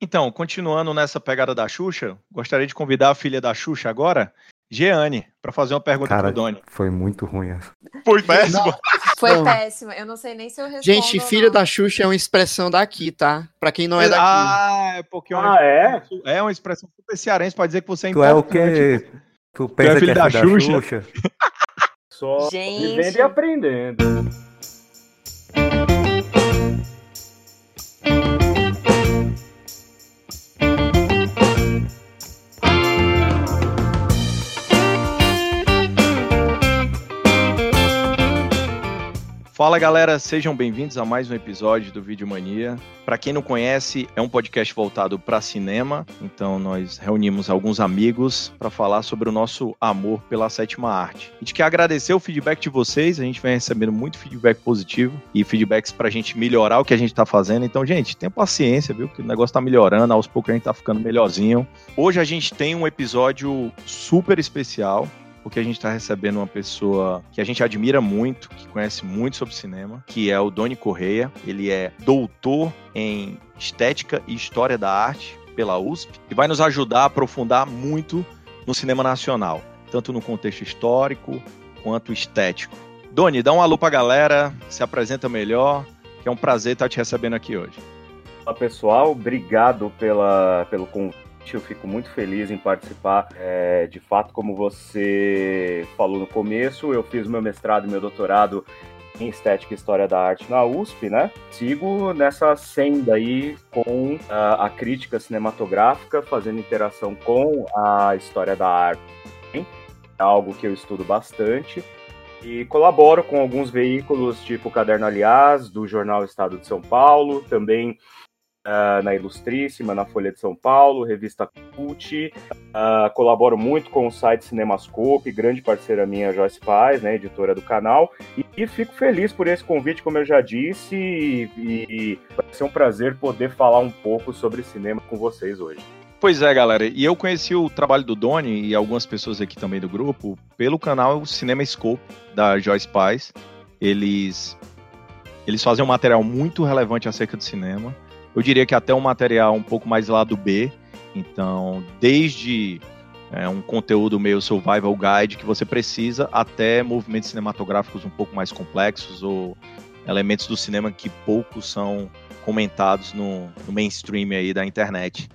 Então, continuando nessa pegada da Xuxa, gostaria de convidar a filha da Xuxa agora, Jeane, para fazer uma pergunta Cara, pro Doni. foi muito ruim essa. Foi péssimo. Foi Não. péssimo. Eu não sei nem se eu respondo. Gente, não. da Xuxa é uma expressão daqui, tá? Pra quem não é daqui. Ah, é porque é uma, Ah, é? é uma expressão super cearense para dizer que você é Tu é o importante. quê? Tu pensa filho que é da filho da Xuxa? Xuxa? Só Gente. vivendo e aprendendo. Fala galera, sejam bem-vindos a mais um episódio do Vídeo Mania. Para quem não conhece, é um podcast voltado para cinema, então nós reunimos alguns amigos para falar sobre o nosso amor pela sétima arte. A gente quer agradecer o feedback de vocês, a gente vem recebendo muito feedback positivo e feedbacks para a gente melhorar o que a gente está fazendo. Então, gente, tenha paciência, viu? Que o negócio está melhorando, aos poucos a gente está ficando melhorzinho. Hoje a gente tem um episódio super especial porque a gente está recebendo uma pessoa que a gente admira muito, que conhece muito sobre cinema, que é o Doni Correia. Ele é doutor em Estética e História da Arte pela USP e vai nos ajudar a aprofundar muito no cinema nacional, tanto no contexto histórico quanto estético. Doni, dá um alô pra galera, se apresenta melhor, que é um prazer estar te recebendo aqui hoje. Olá, pessoal. Obrigado pela, pelo convite. Eu fico muito feliz em participar. É, de fato, como você falou no começo, eu fiz meu mestrado e meu doutorado em Estética e História da Arte na USP, né? Sigo nessa senda aí com ah, a crítica cinematográfica, fazendo interação com a história da arte. É algo que eu estudo bastante. E colaboro com alguns veículos, tipo o Caderno Aliás, do jornal Estado de São Paulo, também ah, na Ilustríssima, na Folha de São Paulo, revista Cult. Ah, colaboro muito com o site Cinemascope, grande parceira minha, Joyce Paz, né, editora do canal. E, e fico feliz por esse convite, como eu já disse, e, e vai ser um prazer poder falar um pouco sobre cinema com vocês hoje. Pois é, galera. E eu conheci o trabalho do Doni e algumas pessoas aqui também do grupo pelo canal Cinema Scope da Joyce Paz. Eles eles fazem um material muito relevante acerca do cinema. Eu diria que até um material um pouco mais lado B. Então, desde é, um conteúdo meio survival guide que você precisa, até movimentos cinematográficos um pouco mais complexos ou elementos do cinema que poucos são comentados no, no mainstream aí da internet.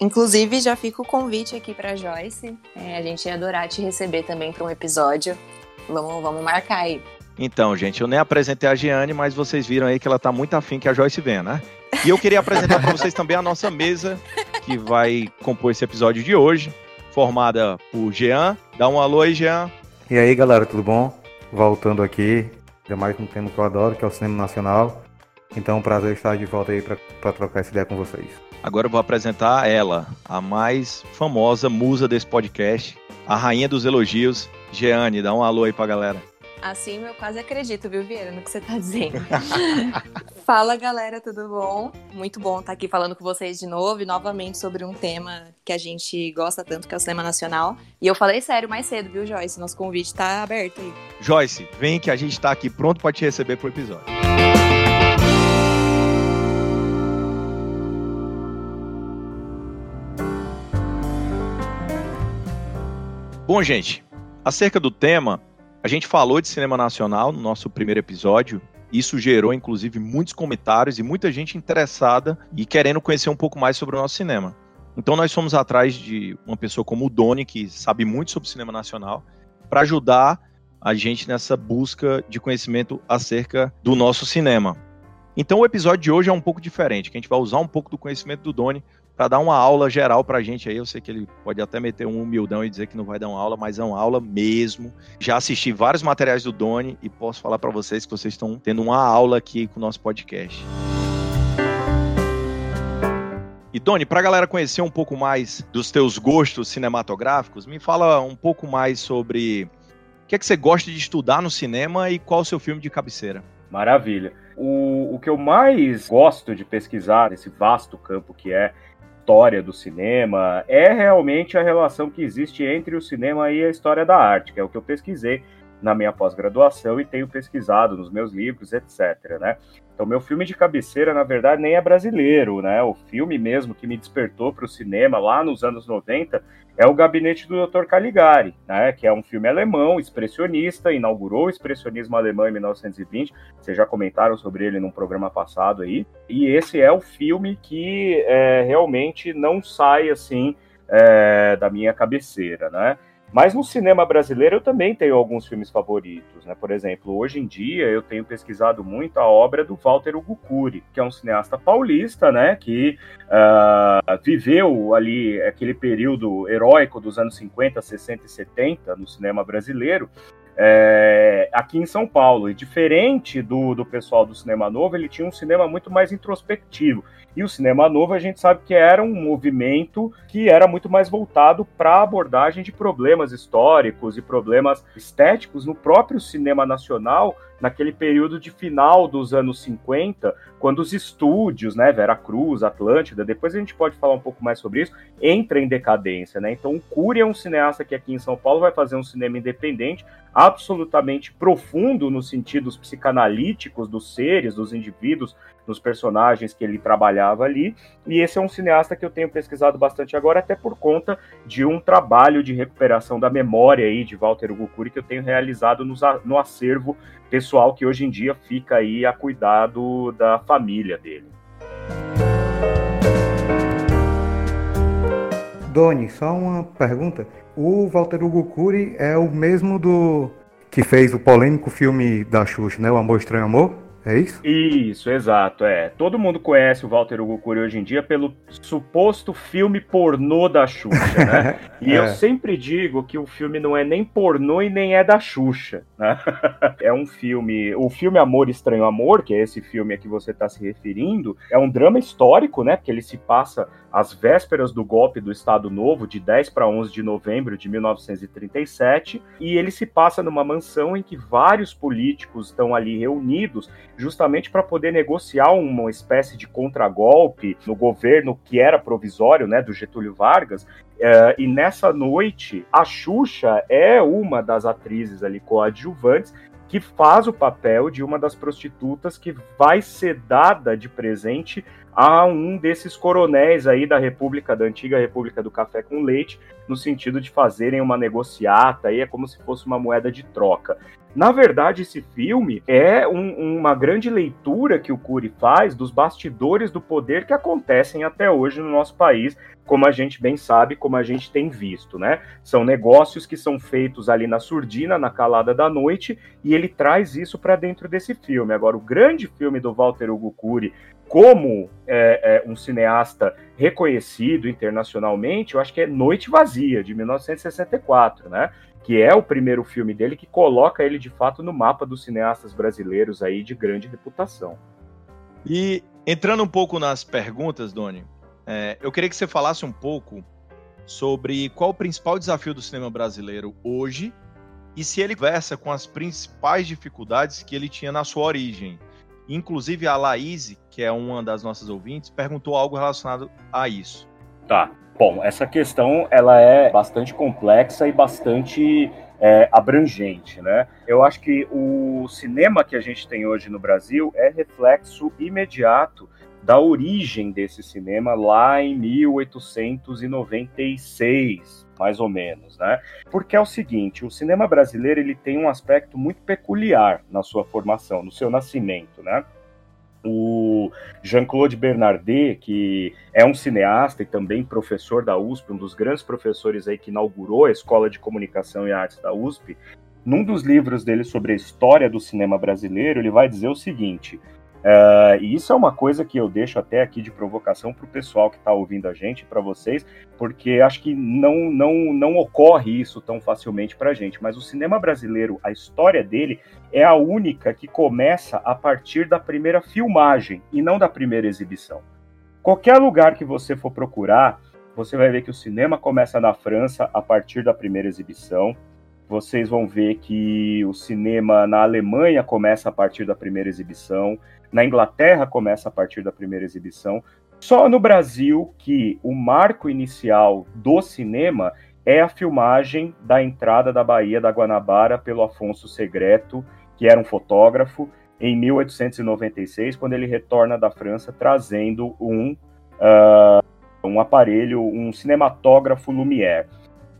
Inclusive, já fica o convite aqui pra Joyce. É, a gente ia adorar te receber também para um episódio. Vamos, vamos marcar aí. Então, gente, eu nem apresentei a Giane, mas vocês viram aí que ela tá muito afim que a Joyce venha, né? E eu queria apresentar para vocês também a nossa mesa, que vai compor esse episódio de hoje, formada por Jean. Dá um alô aí, Jean. E aí, galera, tudo bom? Voltando aqui, ainda mais um tema que eu adoro, que é o cinema nacional. Então, é um prazer estar de volta aí pra trocar essa ideia com vocês. Agora eu vou apresentar ela, a mais famosa musa desse podcast, a rainha dos elogios, Jeane. Dá um alô aí pra galera. Assim eu quase acredito, viu, Vieira, no que você tá dizendo. Fala, galera, tudo bom? Muito bom estar aqui falando com vocês de novo e novamente sobre um tema que a gente gosta tanto, que é o cinema nacional. E eu falei sério mais cedo, viu, Joyce? Nosso convite tá aberto aí. Joyce, vem que a gente tá aqui pronto para te receber pro episódio. Bom, gente, acerca do tema, a gente falou de cinema nacional no nosso primeiro episódio. Isso gerou, inclusive, muitos comentários e muita gente interessada e querendo conhecer um pouco mais sobre o nosso cinema. Então, nós fomos atrás de uma pessoa como o Doni, que sabe muito sobre cinema nacional, para ajudar a gente nessa busca de conhecimento acerca do nosso cinema. Então, o episódio de hoje é um pouco diferente, que a gente vai usar um pouco do conhecimento do Doni para dar uma aula geral para a gente aí. Eu sei que ele pode até meter um humildão e dizer que não vai dar uma aula, mas é uma aula mesmo. Já assisti vários materiais do Doni e posso falar para vocês que vocês estão tendo uma aula aqui com o nosso podcast. E Doni, para a galera conhecer um pouco mais dos teus gostos cinematográficos, me fala um pouco mais sobre o que é que você gosta de estudar no cinema e qual o seu filme de cabeceira. Maravilha. O, o que eu mais gosto de pesquisar nesse vasto campo que é história do cinema é realmente a relação que existe entre o cinema e a história da arte, que é o que eu pesquisei na minha pós-graduação e tenho pesquisado nos meus livros, etc. Né? Então, meu filme de cabeceira, na verdade, nem é brasileiro, né? O filme mesmo que me despertou para o cinema lá nos anos 90 é O Gabinete do Dr. Caligari, né? Que é um filme alemão, expressionista, inaugurou o expressionismo alemão em 1920. Vocês já comentaram sobre ele num programa passado aí. E esse é o filme que é, realmente não sai assim é, da minha cabeceira, né? Mas no cinema brasileiro eu também tenho alguns filmes favoritos, né? Por exemplo, hoje em dia eu tenho pesquisado muito a obra do Walter Ugucuri, que é um cineasta paulista, né? Que uh, viveu ali aquele período heróico dos anos 50, 60 e 70 no cinema brasileiro é, aqui em São Paulo. E diferente do, do pessoal do Cinema Novo, ele tinha um cinema muito mais introspectivo. E o Cinema Novo a gente sabe que era um movimento que era muito mais voltado para a abordagem de problemas históricos e problemas estéticos no próprio cinema nacional, naquele período de final dos anos 50, quando os estúdios, né, Vera Cruz, Atlântida, depois a gente pode falar um pouco mais sobre isso, entra em decadência, né? Então o Cury é um cineasta que aqui em São Paulo vai fazer um cinema independente, absolutamente profundo nos sentidos psicanalíticos dos seres, dos indivíduos, dos personagens que ele trabalhava ali. E esse é um cineasta que eu tenho pesquisado bastante agora, até por conta de um trabalho de recuperação da memória aí de Walter Gukuri que eu tenho realizado no acervo pessoal que hoje em dia fica aí a cuidado da família dele. Doni, só uma pergunta. O Walter Hugo Cury é o mesmo do que fez o polêmico filme da Xuxa, né? O Amor Estranho Amor? É isso? Isso, exato, é. Todo mundo conhece o Walter Hugo Cury hoje em dia pelo suposto filme pornô da Xuxa, né? E é. eu sempre digo que o filme não é nem pornô e nem é da Xuxa, né? É um filme, o filme Amor Estranho Amor, que é esse filme a que você está se referindo, é um drama histórico, né? Porque ele se passa às vésperas do golpe do Estado Novo, de 10 para 11 de novembro de 1937, e ele se passa numa mansão em que vários políticos estão ali reunidos justamente para poder negociar uma espécie de contragolpe no governo que era provisório, né, do Getúlio Vargas. É, e nessa noite, a Xuxa é uma das atrizes ali coadjuvantes que faz o papel de uma das prostitutas que vai ser dada de presente a um desses coronéis aí da República, da antiga República do Café com Leite, no sentido de fazerem uma negociata, aí é como se fosse uma moeda de troca. Na verdade, esse filme é um, uma grande leitura que o Cury faz dos bastidores do poder que acontecem até hoje no nosso país, como a gente bem sabe, como a gente tem visto, né? São negócios que são feitos ali na surdina, na calada da noite, e ele traz isso para dentro desse filme. Agora, o grande filme do Walter Hugo Cury, como é, é, um cineasta reconhecido internacionalmente, eu acho que é Noite Vazia, de 1964, né? Que é o primeiro filme dele que coloca ele de fato no mapa dos cineastas brasileiros aí de grande reputação. E entrando um pouco nas perguntas, Doni, é, eu queria que você falasse um pouco sobre qual o principal desafio do cinema brasileiro hoje e se ele versa com as principais dificuldades que ele tinha na sua origem. Inclusive a Laís, que é uma das nossas ouvintes, perguntou algo relacionado a isso. Tá. Bom, essa questão ela é bastante complexa e bastante é, abrangente, né? Eu acho que o cinema que a gente tem hoje no Brasil é reflexo imediato da origem desse cinema lá em 1896, mais ou menos, né? Porque é o seguinte, o cinema brasileiro ele tem um aspecto muito peculiar na sua formação, no seu nascimento, né? O Jean-Claude Bernardet, que é um cineasta e também professor da USP, um dos grandes professores aí que inaugurou a Escola de Comunicação e Artes da USP, num dos livros dele sobre a história do cinema brasileiro, ele vai dizer o seguinte: Uh, e isso é uma coisa que eu deixo até aqui de provocação para o pessoal que está ouvindo a gente, para vocês, porque acho que não, não, não ocorre isso tão facilmente para a gente. Mas o cinema brasileiro, a história dele é a única que começa a partir da primeira filmagem e não da primeira exibição. Qualquer lugar que você for procurar, você vai ver que o cinema começa na França a partir da primeira exibição. Vocês vão ver que o cinema na Alemanha começa a partir da primeira exibição na Inglaterra começa a partir da primeira exibição. Só no Brasil que o marco inicial do cinema é a filmagem da entrada da Baía da Guanabara pelo Afonso Segreto, que era um fotógrafo, em 1896, quando ele retorna da França trazendo um, uh, um aparelho, um cinematógrafo Lumière.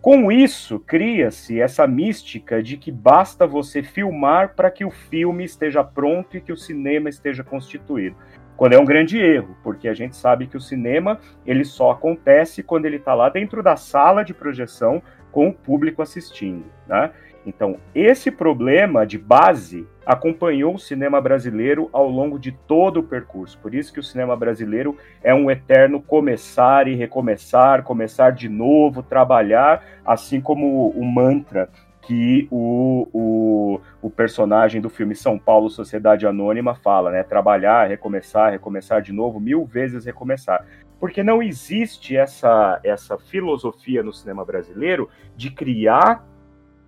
Com isso, cria-se essa mística de que basta você filmar para que o filme esteja pronto e que o cinema esteja constituído. Quando é um grande erro, porque a gente sabe que o cinema ele só acontece quando ele está lá dentro da sala de projeção com o público assistindo. Né? Então, esse problema de base acompanhou o cinema brasileiro ao longo de todo o percurso. Por isso que o cinema brasileiro é um eterno começar e recomeçar, começar de novo, trabalhar, assim como o mantra que o, o, o, personagem do filme São Paulo Sociedade Anônima fala, né? Trabalhar, recomeçar, recomeçar de novo, mil vezes recomeçar. Porque não existe essa, essa filosofia no cinema brasileiro de criar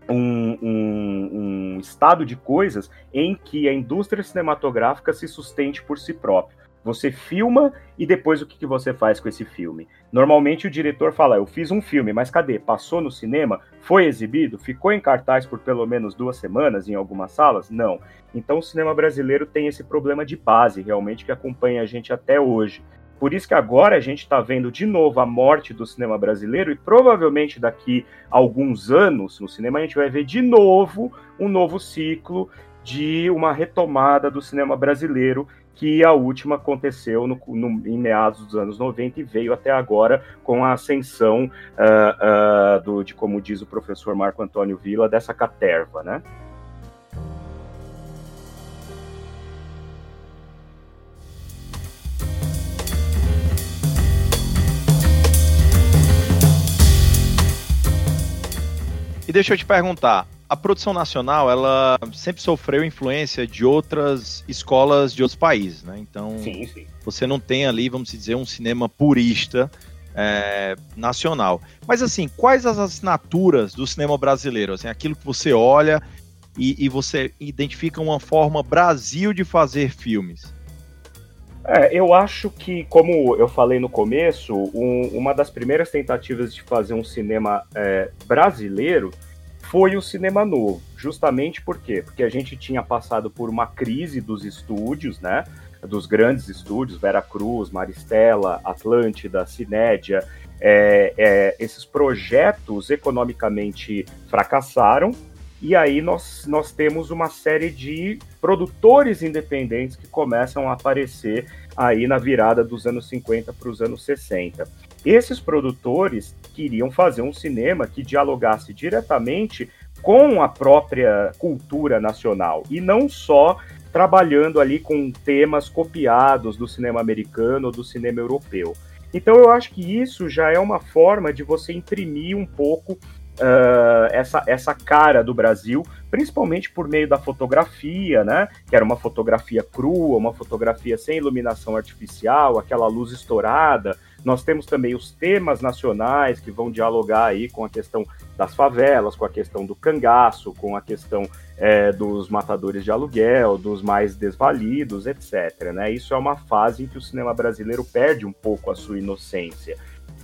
um, um, um, estado de coisas em que a indústria cinematográfica se sustente por si própria. Você filma e depois o que, que você faz com esse filme? Normalmente o diretor fala: Eu fiz um filme, mas cadê? Passou no cinema? Foi exibido? Ficou em cartaz por pelo menos duas semanas em algumas salas? Não. Então o cinema brasileiro tem esse problema de base, realmente, que acompanha a gente até hoje. Por isso que agora a gente está vendo de novo a morte do cinema brasileiro e provavelmente daqui a alguns anos no cinema a gente vai ver de novo um novo ciclo de uma retomada do cinema brasileiro que a última aconteceu no, no, em meados dos anos 90 e veio até agora com a ascensão uh, uh, do, de, como diz o professor Marco Antônio Villa, dessa caterva, né? E deixa eu te perguntar, a produção nacional, ela sempre sofreu influência de outras escolas de outros países, né? Então, sim, sim. você não tem ali, vamos dizer, um cinema purista é, nacional. Mas assim, quais as assinaturas do cinema brasileiro? Assim, aquilo que você olha e, e você identifica uma forma Brasil de fazer filmes? É, eu acho que, como eu falei no começo, um, uma das primeiras tentativas de fazer um cinema é, brasileiro foi o cinema novo. Justamente por quê? Porque a gente tinha passado por uma crise dos estúdios, né? Dos grandes estúdios, Vera Cruz, Maristela, Atlântida, Cinédia. É, é, esses projetos economicamente fracassaram e aí nós, nós temos uma série de produtores independentes que começam a aparecer aí na virada dos anos 50 para os anos 60. Esses produtores queriam fazer um cinema que dialogasse diretamente com a própria cultura nacional e não só trabalhando ali com temas copiados do cinema americano ou do cinema europeu. Então eu acho que isso já é uma forma de você imprimir um pouco uh, essa, essa cara do Brasil, principalmente por meio da fotografia, né? Que era uma fotografia crua, uma fotografia sem iluminação artificial, aquela luz estourada. Nós temos também os temas nacionais que vão dialogar aí com a questão das favelas, com a questão do cangaço, com a questão é, dos matadores de aluguel, dos mais desvalidos, etc. Né? Isso é uma fase em que o cinema brasileiro perde um pouco a sua inocência.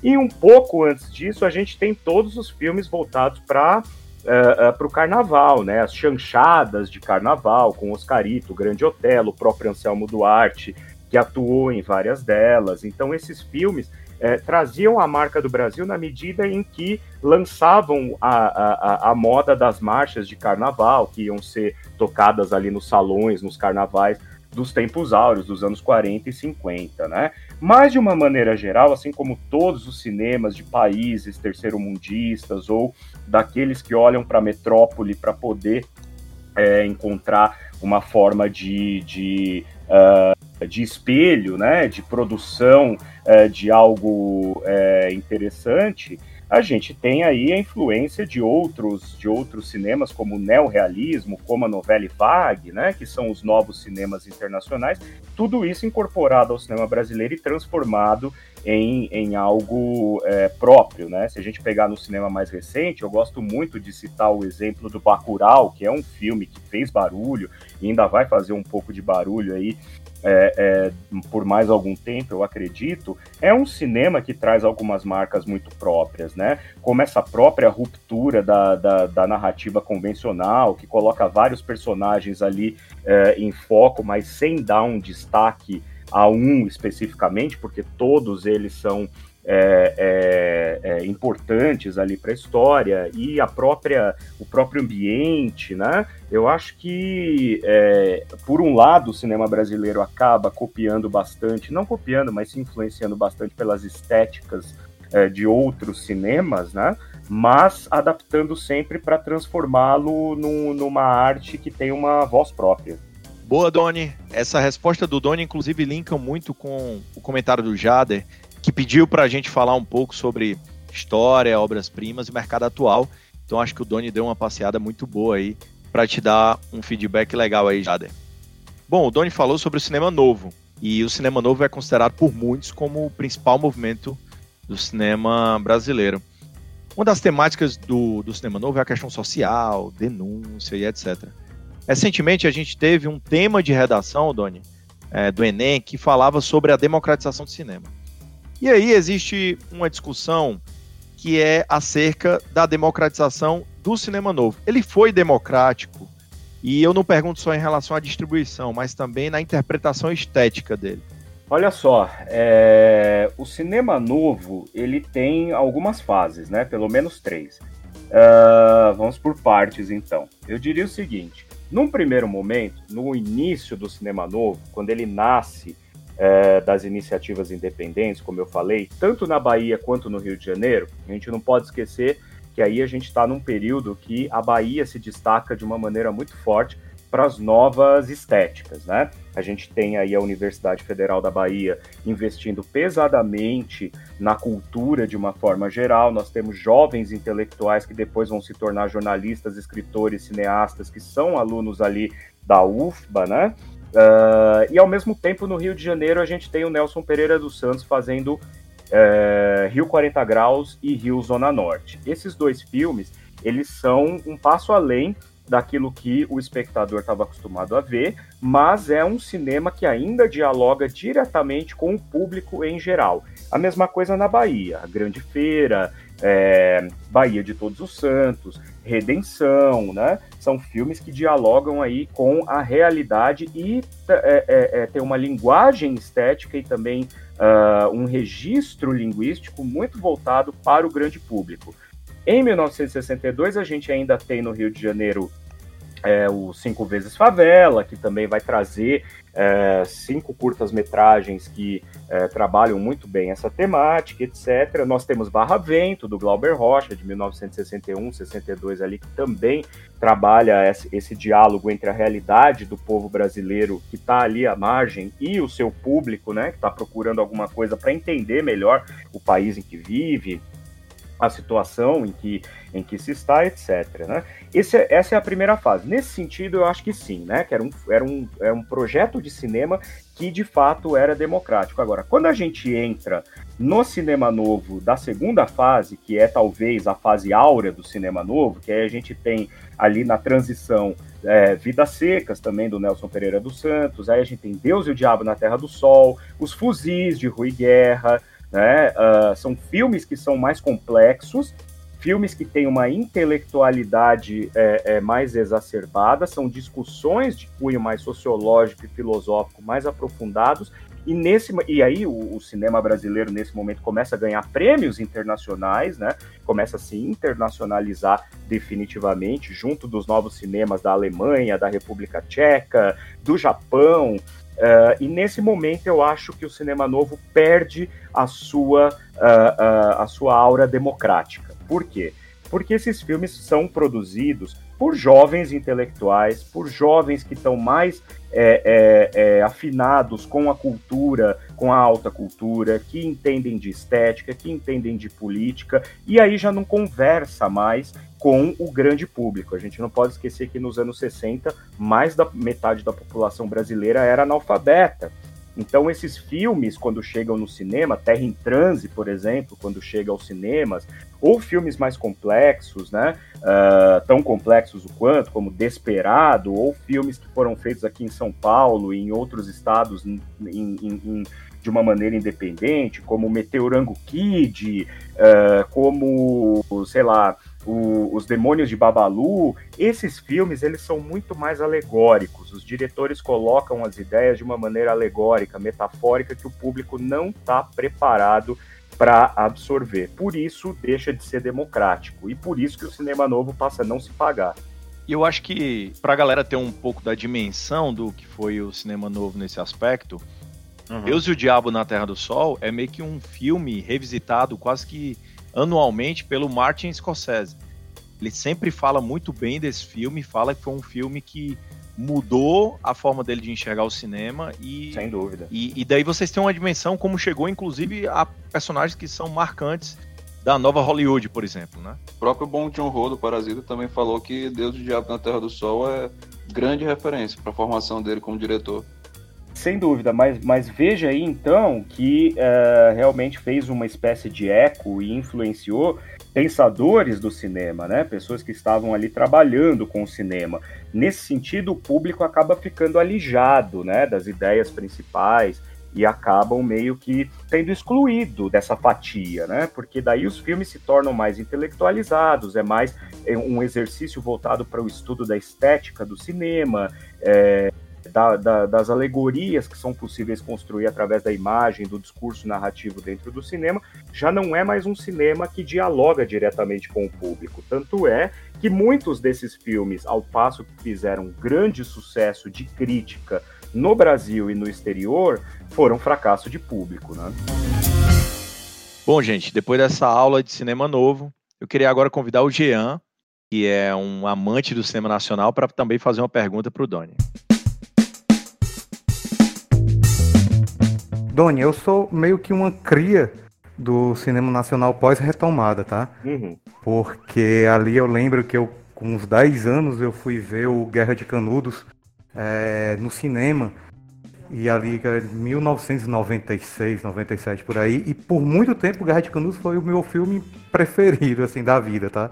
E um pouco antes disso, a gente tem todos os filmes voltados para uh, uh, para o carnaval, né? As chanchadas de carnaval, com Oscarito, Grande Otelo, o próprio Anselmo Duarte, que atuou em várias delas. Então, esses filmes eh, traziam a marca do Brasil na medida em que lançavam a, a, a moda das marchas de carnaval, que iam ser tocadas ali nos salões, nos carnavais dos tempos áureos, dos anos 40 e 50, né? Mas, de uma maneira geral, assim como todos os cinemas de países terceiro-mundistas ou daqueles que olham para a metrópole para poder é, encontrar uma forma de, de, uh, de espelho, né, de produção uh, de algo uh, interessante, a gente tem aí a influência de outros de outros cinemas como o neorrealismo, como a novela vague, né, que são os novos cinemas internacionais, tudo isso incorporado ao cinema brasileiro e transformado em, em algo é, próprio, né? Se a gente pegar no cinema mais recente, eu gosto muito de citar o exemplo do Bacurau, que é um filme que fez barulho e ainda vai fazer um pouco de barulho aí é, é, por mais algum tempo, eu acredito, é um cinema que traz algumas marcas muito próprias, né? Como essa própria ruptura da, da, da narrativa convencional, que coloca vários personagens ali é, em foco, mas sem dar um destaque a um especificamente, porque todos eles são é, é, é, importantes ali para a história e a própria o próprio ambiente, né? Eu acho que é, por um lado o cinema brasileiro acaba copiando bastante, não copiando, mas se influenciando bastante pelas estéticas é, de outros cinemas, né? Mas adaptando sempre para transformá-lo num, numa arte que tem uma voz própria. Boa, Doni. Essa resposta do Doni, inclusive, linka muito com o comentário do Jader, que pediu para a gente falar um pouco sobre história, obras-primas e mercado atual. Então acho que o Doni deu uma passeada muito boa aí para te dar um feedback legal aí, Jader. Bom, o Doni falou sobre o cinema novo. E o cinema novo é considerado por muitos como o principal movimento do cinema brasileiro. Uma das temáticas do, do cinema novo é a questão social, denúncia e etc. Recentemente a gente teve um tema de redação, Doni, é, do Enem, que falava sobre a democratização do cinema. E aí existe uma discussão que é acerca da democratização do cinema novo. Ele foi democrático, e eu não pergunto só em relação à distribuição, mas também na interpretação estética dele. Olha só, é... o cinema novo ele tem algumas fases, né? Pelo menos três. Uh, vamos por partes, então. Eu diria o seguinte: num primeiro momento, no início do cinema novo, quando ele nasce é, das iniciativas independentes, como eu falei, tanto na Bahia quanto no Rio de Janeiro, a gente não pode esquecer que aí a gente está num período que a Bahia se destaca de uma maneira muito forte para as novas estéticas, né? A gente tem aí a Universidade Federal da Bahia investindo pesadamente na cultura de uma forma geral. Nós temos jovens intelectuais que depois vão se tornar jornalistas, escritores, cineastas, que são alunos ali da UFBA, né? Uh, e ao mesmo tempo, no Rio de Janeiro, a gente tem o Nelson Pereira dos Santos fazendo uh, Rio 40 Graus e Rio Zona Norte. Esses dois filmes, eles são um passo além daquilo que o espectador estava acostumado a ver, mas é um cinema que ainda dialoga diretamente com o público em geral. A mesma coisa na Bahia, a Grande Feira, é, Bahia de Todos os Santos, Redenção, né? São filmes que dialogam aí com a realidade e é, é, é tem uma linguagem estética e também uh, um registro linguístico muito voltado para o grande público. Em 1962, a gente ainda tem no Rio de Janeiro é, o Cinco Vezes Favela, que também vai trazer é, cinco curtas-metragens que é, trabalham muito bem essa temática, etc. Nós temos Barra Vento, do Glauber Rocha, de 1961, 62 ali, que também trabalha esse, esse diálogo entre a realidade do povo brasileiro que está ali à margem e o seu público, né, que está procurando alguma coisa para entender melhor o país em que vive, a situação em que, em que se está, etc. Né? Esse, é, essa é a primeira fase. Nesse sentido, eu acho que sim, né? Que era um, era, um, era um projeto de cinema que de fato era democrático. Agora, quando a gente entra no cinema novo da segunda fase, que é talvez a fase áurea do cinema novo, que aí a gente tem ali na transição é, Vidas Secas, também do Nelson Pereira dos Santos, aí a gente tem Deus e o Diabo na Terra do Sol, Os Fuzis de Rui Guerra, né? Uh, são filmes que são mais complexos, filmes que têm uma intelectualidade é, é, mais exacerbada, são discussões de cunho mais sociológico e filosófico mais aprofundados. E, nesse, e aí o, o, cinema brasileiro, nesse momento, começa a ganhar prêmios internacionais, né? começa a se internacionalizar definitivamente, junto dos novos cinemas da Alemanha, da República Tcheca, do Japão, Uh, e nesse momento eu acho que o cinema novo perde a sua, uh, uh, a sua aura democrática. Por quê? Porque esses filmes são produzidos por jovens intelectuais, por jovens que estão mais é, é, é, afinados com a cultura, com a alta cultura, que entendem de estética, que entendem de política, e aí já não conversa mais com o grande público. A gente não pode esquecer que nos anos 60, mais da metade da população brasileira era analfabeta. Então, esses filmes, quando chegam no cinema, Terra em Transe, por exemplo, quando chega aos cinemas, ou filmes mais complexos, né? Uh, tão complexos o quanto, como Desperado, ou filmes que foram feitos aqui em São Paulo e em outros estados em, em, em, de uma maneira independente, como Meteorango Kid, uh, como, sei lá, o, Os Demônios de Babalu, esses filmes eles são muito mais alegóricos. Os diretores colocam as ideias de uma maneira alegórica, metafórica, que o público não está preparado para absorver. Por isso deixa de ser democrático e por isso que o cinema novo passa a não se pagar. E eu acho que para a galera ter um pouco da dimensão do que foi o cinema novo nesse aspecto, uhum. Deus e o Diabo na Terra do Sol é meio que um filme revisitado quase que anualmente pelo Martin Scorsese. Ele sempre fala muito bem desse filme, fala que foi um filme que mudou a forma dele de enxergar o cinema e sem dúvida. E, e daí vocês têm uma dimensão como chegou inclusive a personagens que são marcantes da nova Hollywood, por exemplo, né? O próprio Bong Joon-ho do Parasita também falou que Deus do Diabo na Terra do Sol é grande referência para a formação dele como diretor. Sem dúvida, mas, mas veja aí então que uh, realmente fez uma espécie de eco e influenciou pensadores do cinema, né? Pessoas que estavam ali trabalhando com o cinema. Nesse sentido, o público acaba ficando alijado, né, das ideias principais e acabam meio que sendo excluído dessa fatia, né? Porque daí os filmes se tornam mais intelectualizados, é mais é um exercício voltado para o estudo da estética do cinema, é, da, da, das alegorias que são possíveis construir através da imagem, do discurso narrativo dentro do cinema, já não é mais um cinema que dialoga diretamente com o público. Tanto é que muitos desses filmes, ao passo que fizeram grande sucesso de crítica no Brasil e no exterior, foram fracasso de público, né? Bom, gente, depois dessa aula de cinema novo, eu queria agora convidar o Jean, que é um amante do cinema nacional, para também fazer uma pergunta para o Doni. Doni, eu sou meio que uma cria do cinema nacional pós-retomada, tá? Uhum. Porque ali eu lembro que eu, com uns 10 anos, eu fui ver o Guerra de Canudos é, no cinema. E ali, 1996, 97, por aí. E por muito tempo, Guerra de Canudos foi o meu filme preferido, assim, da vida, tá?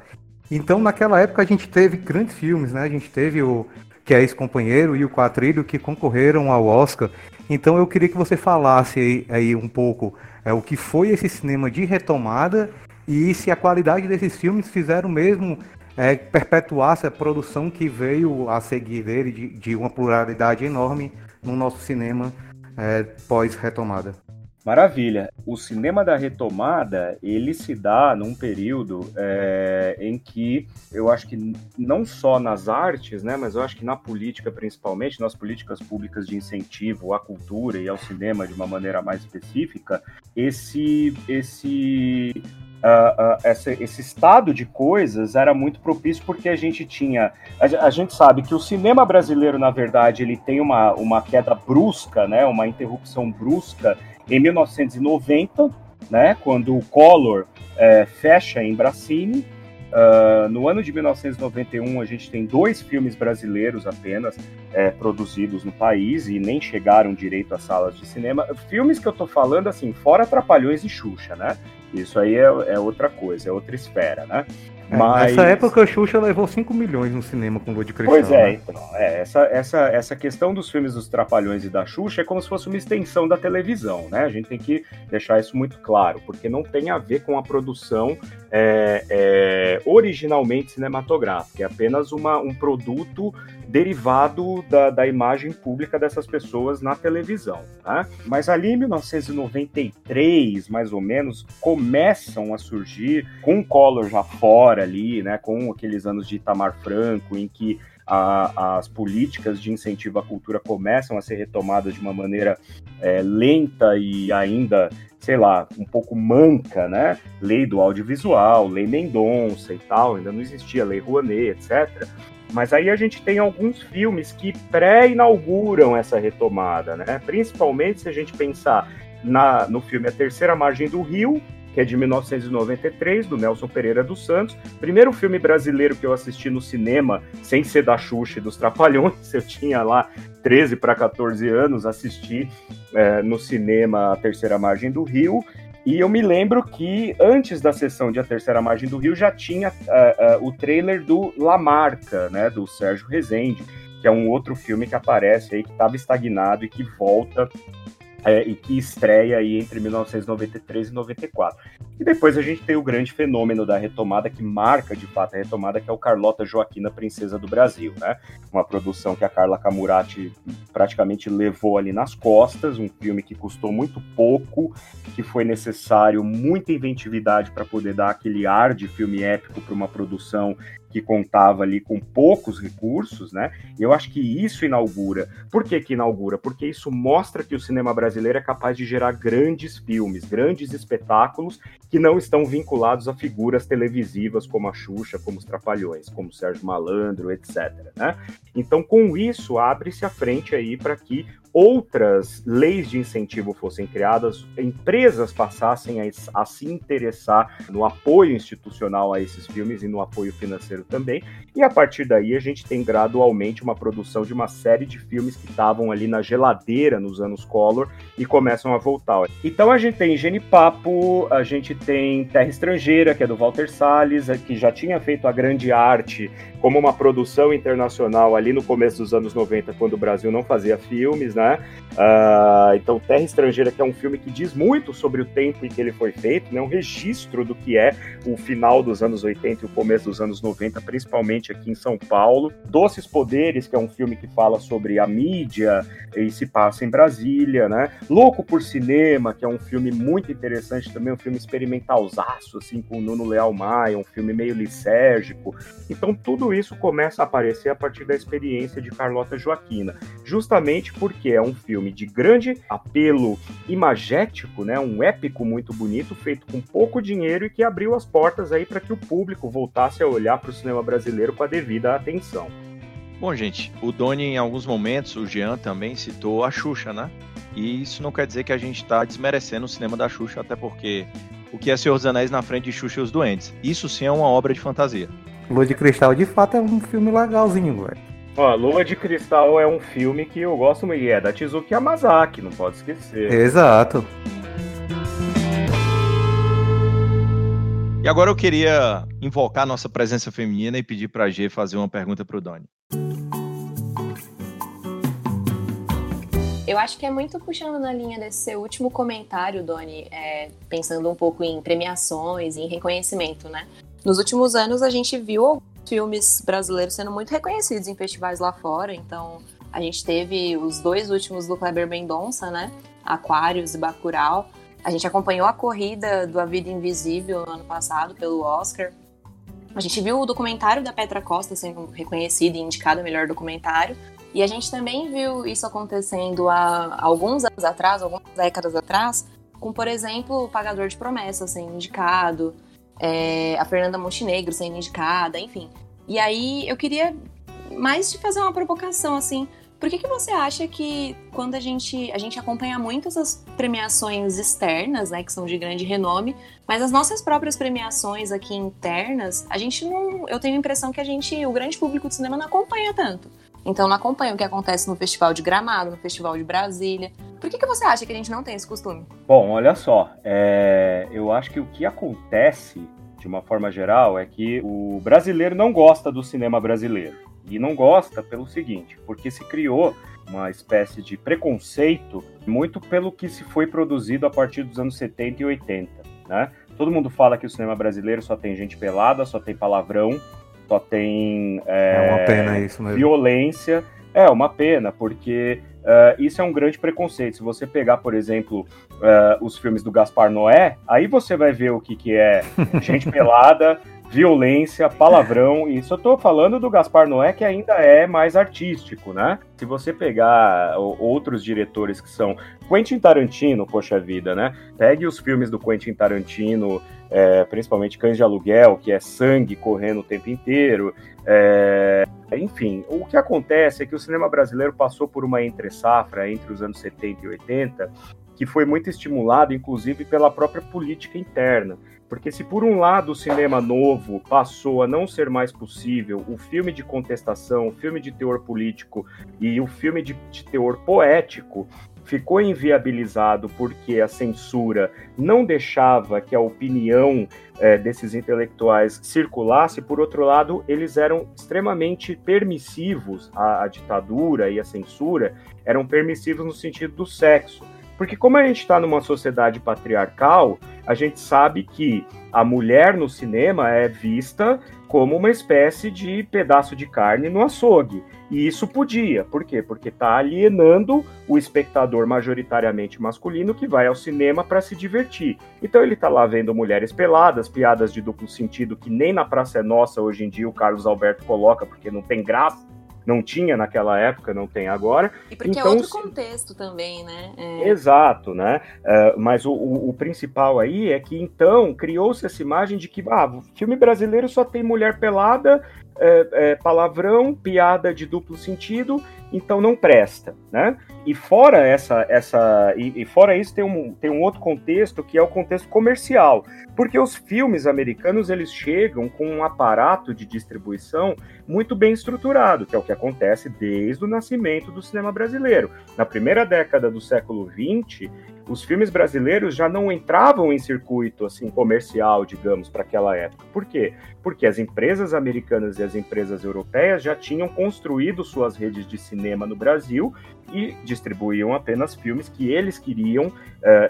Então, naquela época, a gente teve grandes filmes, né? A gente teve o Que é Ex-Companheiro e o Quatrilho, que concorreram ao Oscar. Então eu queria que você falasse aí, aí um pouco é, o que foi esse cinema de retomada e se a qualidade desses filmes fizeram mesmo é, perpetuar essa produção que veio a seguir dele de, de uma pluralidade enorme no nosso cinema é, pós-retomada. Maravilha. O cinema da retomada ele se dá num período é, em que eu acho que não só nas artes, né, mas eu acho que na política principalmente, nas políticas públicas de incentivo à cultura e ao cinema de uma maneira mais específica, esse esse Uh, uh, esse estado de coisas era muito propício porque a gente tinha. A, a, gente sabe que o cinema brasileiro, na verdade, ele tem uma, uma queda brusca, né, uma interrupção brusca em 1990, né, quando o Collor é, fecha em Bracini. Uh, no ano de 1991, a gente tem dois filmes brasileiros apenas é, produzidos no país e nem chegaram direito às salas de cinema. Filmes que eu tô falando, assim, fora Trapalhões e Xuxa, né? Isso aí é, é outra coisa, é outra esfera, né? É, Mas... Nessa época, a Xuxa levou 5 milhões no cinema com Lua de Cristal. Pois é, né? então. É, essa, essa, essa questão dos filmes dos Trapalhões e da Xuxa é como se fosse uma extensão da televisão, né? A gente tem que deixar isso muito claro, porque não tem a ver com a produção é, é, originalmente cinematográfica, é apenas uma, um produto derivado da, da imagem pública dessas pessoas na televisão. Tá? Mas ali em 1993, mais ou menos, começam a surgir, com o Collor já fora ali, né, com aqueles anos de Itamar Franco, em que a, as políticas de incentivo à cultura começam a ser retomadas de uma maneira é, lenta e ainda, sei lá, um pouco manca, né? Lei do audiovisual, lei Mendonça e tal, ainda não existia lei Rouanet, etc. Mas aí a gente tem alguns filmes que pré-inauguram essa retomada, né? Principalmente se a gente pensar na, no filme A Terceira Margem do Rio, que é de 1993, do Nelson Pereira dos Santos. Primeiro filme brasileiro que eu assisti no cinema, sem ser da Xuxa e dos Trapalhões. Eu tinha lá 13 para 14 anos, assisti é, no cinema A Terceira Margem do Rio. E eu me lembro que antes da sessão de A Terceira Margem do Rio já tinha uh, uh, o trailer do La Marca, né, do Sérgio Rezende, que é um outro filme que aparece aí, que estava estagnado e que volta é, e que estreia aí entre 1993 e 94. E depois a gente tem o grande fenômeno da retomada, que marca de fato a retomada, que é o Carlota Joaquina, Princesa do Brasil, né? Uma produção que a Carla Camurati praticamente levou ali nas costas, um filme que custou muito pouco, que foi necessário muita inventividade para poder dar aquele ar de filme épico para uma produção que contava ali com poucos recursos, né? Eu acho que isso inaugura. Por que, que inaugura? Porque isso mostra que o cinema brasileiro é capaz de gerar grandes filmes, grandes espetáculos que não estão vinculados a figuras televisivas como a Xuxa, como os Trapalhões, como o Sérgio Malandro, etc. Né? Então, com isso, abre-se a frente aí para que outras leis de incentivo fossem criadas, empresas passassem a, a, se interessar no apoio institucional a esses filmes e no apoio financeiro também. E a partir daí a gente tem gradualmente uma produção de uma série de filmes que estavam ali na geladeira nos anos Collor e começam a voltar. Então a gente tem Genipapo, a gente tem Terra Estrangeira, que é do Walter Salles, que já tinha feito a grande arte como uma produção internacional ali no começo dos anos 90, quando o Brasil não fazia filmes, né? Uh, então, Terra Estrangeira, que é um filme que diz muito sobre o tempo em que ele foi feito, né? um registro do que é o final dos anos 80 e o começo dos anos 90, principalmente aqui em São Paulo. Doces Poderes, que é um filme que fala sobre a mídia e se passa em Brasília, né? Louco por Cinema, que é um filme muito interessante também, um filme experimentalzaço, assim, com o Nuno Leal Maia, um filme meio lisérgico. Então, tudo isso começa a aparecer a partir da experiência de Carlota Joaquina, justamente porque é um filme de grande apelo imagético, né? Um épico muito bonito, feito com pouco dinheiro e que abriu as portas aí para que o público voltasse a olhar para o cinema brasileiro com a devida atenção. Bom, gente, o Doni em alguns momentos, o Jean também citou a Xuxa, né? E isso não quer dizer que a gente está desmerecendo o cinema da Xuxa, até porque o que é Senhor dos Anéis na frente de Xuxa e os Doentes? Isso sim é uma obra de fantasia. Lua de Cristal, de fato, é um filme legalzinho, velho. Ó, Lua de Cristal é um filme que eu gosto muito, e é da Tizuki Yamazaki, não pode esquecer. Exato. E agora eu queria invocar nossa presença feminina e pedir para a G fazer uma pergunta para o Doni. Eu acho que é muito puxando na linha desse seu último comentário, Doni, é, pensando um pouco em premiações, em reconhecimento, né? Nos últimos anos a gente viu filmes brasileiros sendo muito reconhecidos em festivais lá fora. Então, a gente teve os dois últimos do Kleber Mendonça, né? Aquários e Bacurau. A gente acompanhou a corrida do A Vida Invisível no ano passado pelo Oscar. A gente viu o documentário da Petra Costa sendo reconhecido e indicado melhor documentário. E a gente também viu isso acontecendo há alguns anos atrás, algumas décadas atrás, com, por exemplo, o Pagador de Promessas sendo indicado, é, a Fernanda Montenegro sendo indicada, enfim. E aí eu queria mais te fazer uma provocação, assim. Por que, que você acha que quando a gente, a gente acompanha muito essas premiações externas, né, que são de grande renome, mas as nossas próprias premiações aqui internas, a gente não. Eu tenho a impressão que a gente, o grande público de cinema não acompanha tanto. Então não acompanha o que acontece no Festival de Gramado, no Festival de Brasília. Por que, que você acha que a gente não tem esse costume? Bom, olha só, é... eu acho que o que acontece, de uma forma geral, é que o brasileiro não gosta do cinema brasileiro. E não gosta pelo seguinte, porque se criou uma espécie de preconceito muito pelo que se foi produzido a partir dos anos 70 e 80, né? Todo mundo fala que o cinema brasileiro só tem gente pelada, só tem palavrão, só tem é, é uma pena isso mesmo. violência. É uma pena, porque uh, isso é um grande preconceito. Se você pegar, por exemplo, uh, os filmes do Gaspar Noé, aí você vai ver o que, que é gente pelada, violência, palavrão. E isso eu tô falando do Gaspar Noé, que ainda é mais artístico, né? Se você pegar outros diretores que são Quentin Tarantino, poxa vida, né? Pegue os filmes do Quentin Tarantino, é, principalmente Cães de Aluguel, que é sangue correndo o tempo inteiro. É, enfim, o que acontece é que o cinema brasileiro passou por uma entre-safra entre os anos 70 e 80 que foi muito estimulado, inclusive, pela própria política interna. Porque se por um lado o cinema novo passou a não ser mais possível, o filme de contestação, o filme de teor político e o filme de, de teor poético ficou inviabilizado porque a censura não deixava que a opinião é, desses intelectuais circulasse, por outro lado, eles eram extremamente permissivos, a, a ditadura e a censura eram permissivos no sentido do sexo. Porque como a gente está numa sociedade patriarcal, a gente sabe que a mulher no cinema é vista como uma espécie de pedaço de carne no açougue. E isso podia. Por quê? Porque está alienando o espectador majoritariamente masculino que vai ao cinema para se divertir. Então ele está lá vendo mulheres peladas, piadas de duplo sentido que nem na Praça é Nossa hoje em dia o Carlos Alberto coloca porque não tem graça não tinha naquela época, não tem agora. E porque é então, é outro contexto também, né? É... Exato, né? Uh, mas o, o, o, principal aí é que então criou-se essa imagem de que ah, filme brasileiro só tem mulher pelada, é, é, palavrão, piada de duplo sentido, então não presta, né? E fora essa, essa e, e, fora isso tem um, tem um outro contexto que é o contexto comercial, porque os filmes americanos eles chegam com um aparato de distribuição muito bem estruturado, que é o que acontece desde o nascimento do cinema brasileiro. Na primeira década do século XX, os filmes brasileiros já não entravam em circuito assim comercial, digamos, para aquela época. Por quê? Porque as empresas americanas e as empresas europeias já tinham construído suas redes de cinema no Brasil e distribuíam apenas filmes que eles queriam uh,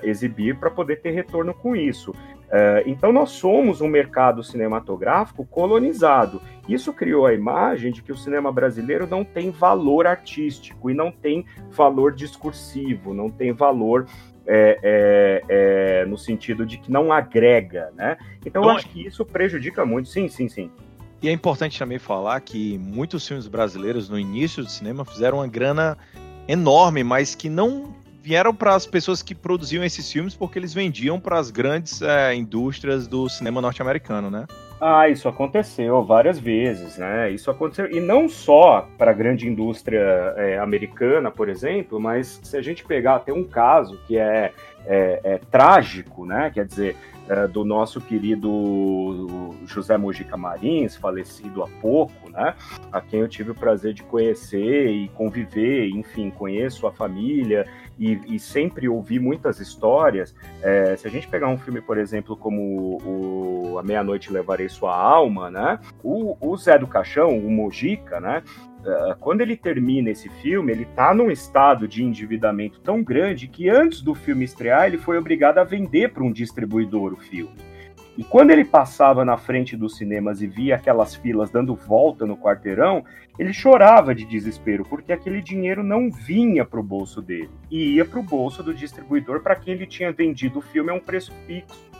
exibir para poder ter retorno com isso. Uh, então nós somos um mercado cinematográfico colonizado. Isso criou a imagem de que o cinema brasileiro não tem valor artístico e não tem valor discursivo, não tem valor é, é, é, no sentido de que não agrega, né? Então, eu acho que isso prejudica muito. Sim, sim, sim. E é importante também falar que muitos filmes brasileiros no início do cinema fizeram uma grana enorme, mas que não vieram para as pessoas que produziam esses filmes porque eles vendiam para as grandes é, indústrias do cinema norte-americano, né? Ah, isso aconteceu várias vezes, né? Isso aconteceu, e não só para a grande indústria é, americana, por exemplo, mas se a gente pegar até um caso que é, é, é trágico, né? Quer dizer, é, do nosso querido José Mojica Marins, falecido há pouco, né? A quem eu tive o prazer de conhecer e conviver, enfim, conheço a família e, e sempre ouvi muitas histórias. É, se a gente pegar um filme, por exemplo, como o, A Meia-Noite Levarei Sua Alma, né? O, o Zé do Caixão, o Mojica, né? Uh, quando ele termina esse filme, ele está num estado de endividamento tão grande que antes do filme estrear, ele foi obrigado a vender para um distribuidor o filme. E quando ele passava na frente dos cinemas e via aquelas filas dando volta no quarteirão, ele chorava de desespero, porque aquele dinheiro não vinha para o bolso dele, e ia para o bolso do distribuidor para quem ele tinha vendido o filme a um preço fixo.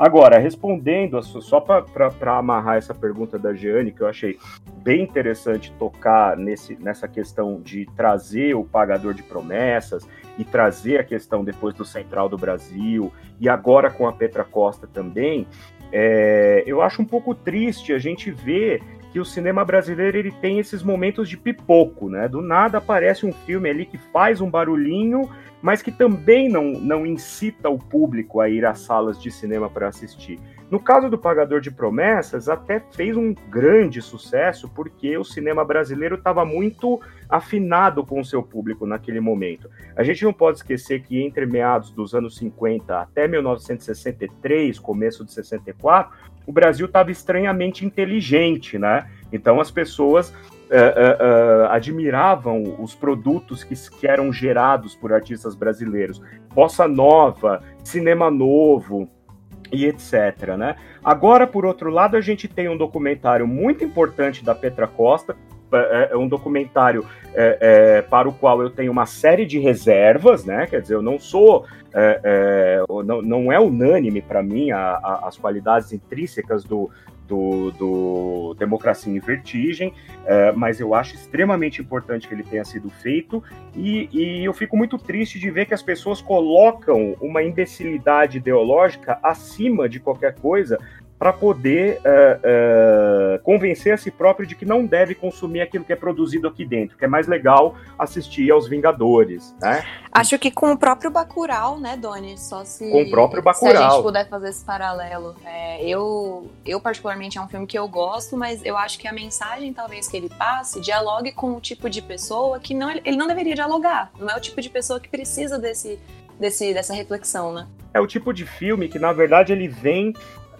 Agora, respondendo, só para amarrar essa pergunta da Jeane, que eu achei bem interessante tocar nesse, nessa questão de trazer o pagador de promessas e trazer a questão depois do Central do Brasil e agora com a Petra Costa também, é, eu acho um pouco triste a gente ver que o cinema brasileiro ele tem esses momentos de pipoco, né? Do nada aparece um filme ali que faz um barulhinho mas que também não, não incita o público a ir às salas de cinema para assistir. No caso do Pagador de Promessas, até fez um grande sucesso, porque o cinema brasileiro estava muito afinado com o seu público naquele momento. A gente não pode esquecer que entre meados dos anos 50 até 1963, começo de 64, o Brasil estava estranhamente inteligente, né? Então as pessoas uh, uh, admiravam os produtos que, que eram gerados por artistas brasileiros. Bossa nova, cinema novo, e etc. Né? Agora, por outro lado, a gente tem um documentário muito importante da Petra Costa, é, é um documentário é, é, para o qual eu tenho uma série de reservas, né? Quer dizer, eu não sou, é, é não, não é unânime para mim a, a, as qualidades intrínsecas do, do, do Democracia em Vertigem, é, mas eu acho extremamente importante que ele tenha sido feito e, e, eu fico muito triste de ver que as pessoas colocam uma imbecilidade ideológica acima de qualquer coisa para poder uh, uh, convencer a si próprio de que não deve consumir aquilo que é produzido aqui dentro, que é mais legal assistir aos Vingadores, né? Acho que com o próprio Bacurau, né, Doni? Só se com o próprio Bacurau. se a gente puder fazer esse paralelo. É, eu, eu particularmente é um filme que eu gosto, mas eu acho que a mensagem talvez que ele passe dialogue com o tipo de pessoa que não ele não deveria dialogar. Não é o tipo de pessoa que precisa desse desse, dessa reflexão, né? É o tipo de filme que, na verdade, ele vem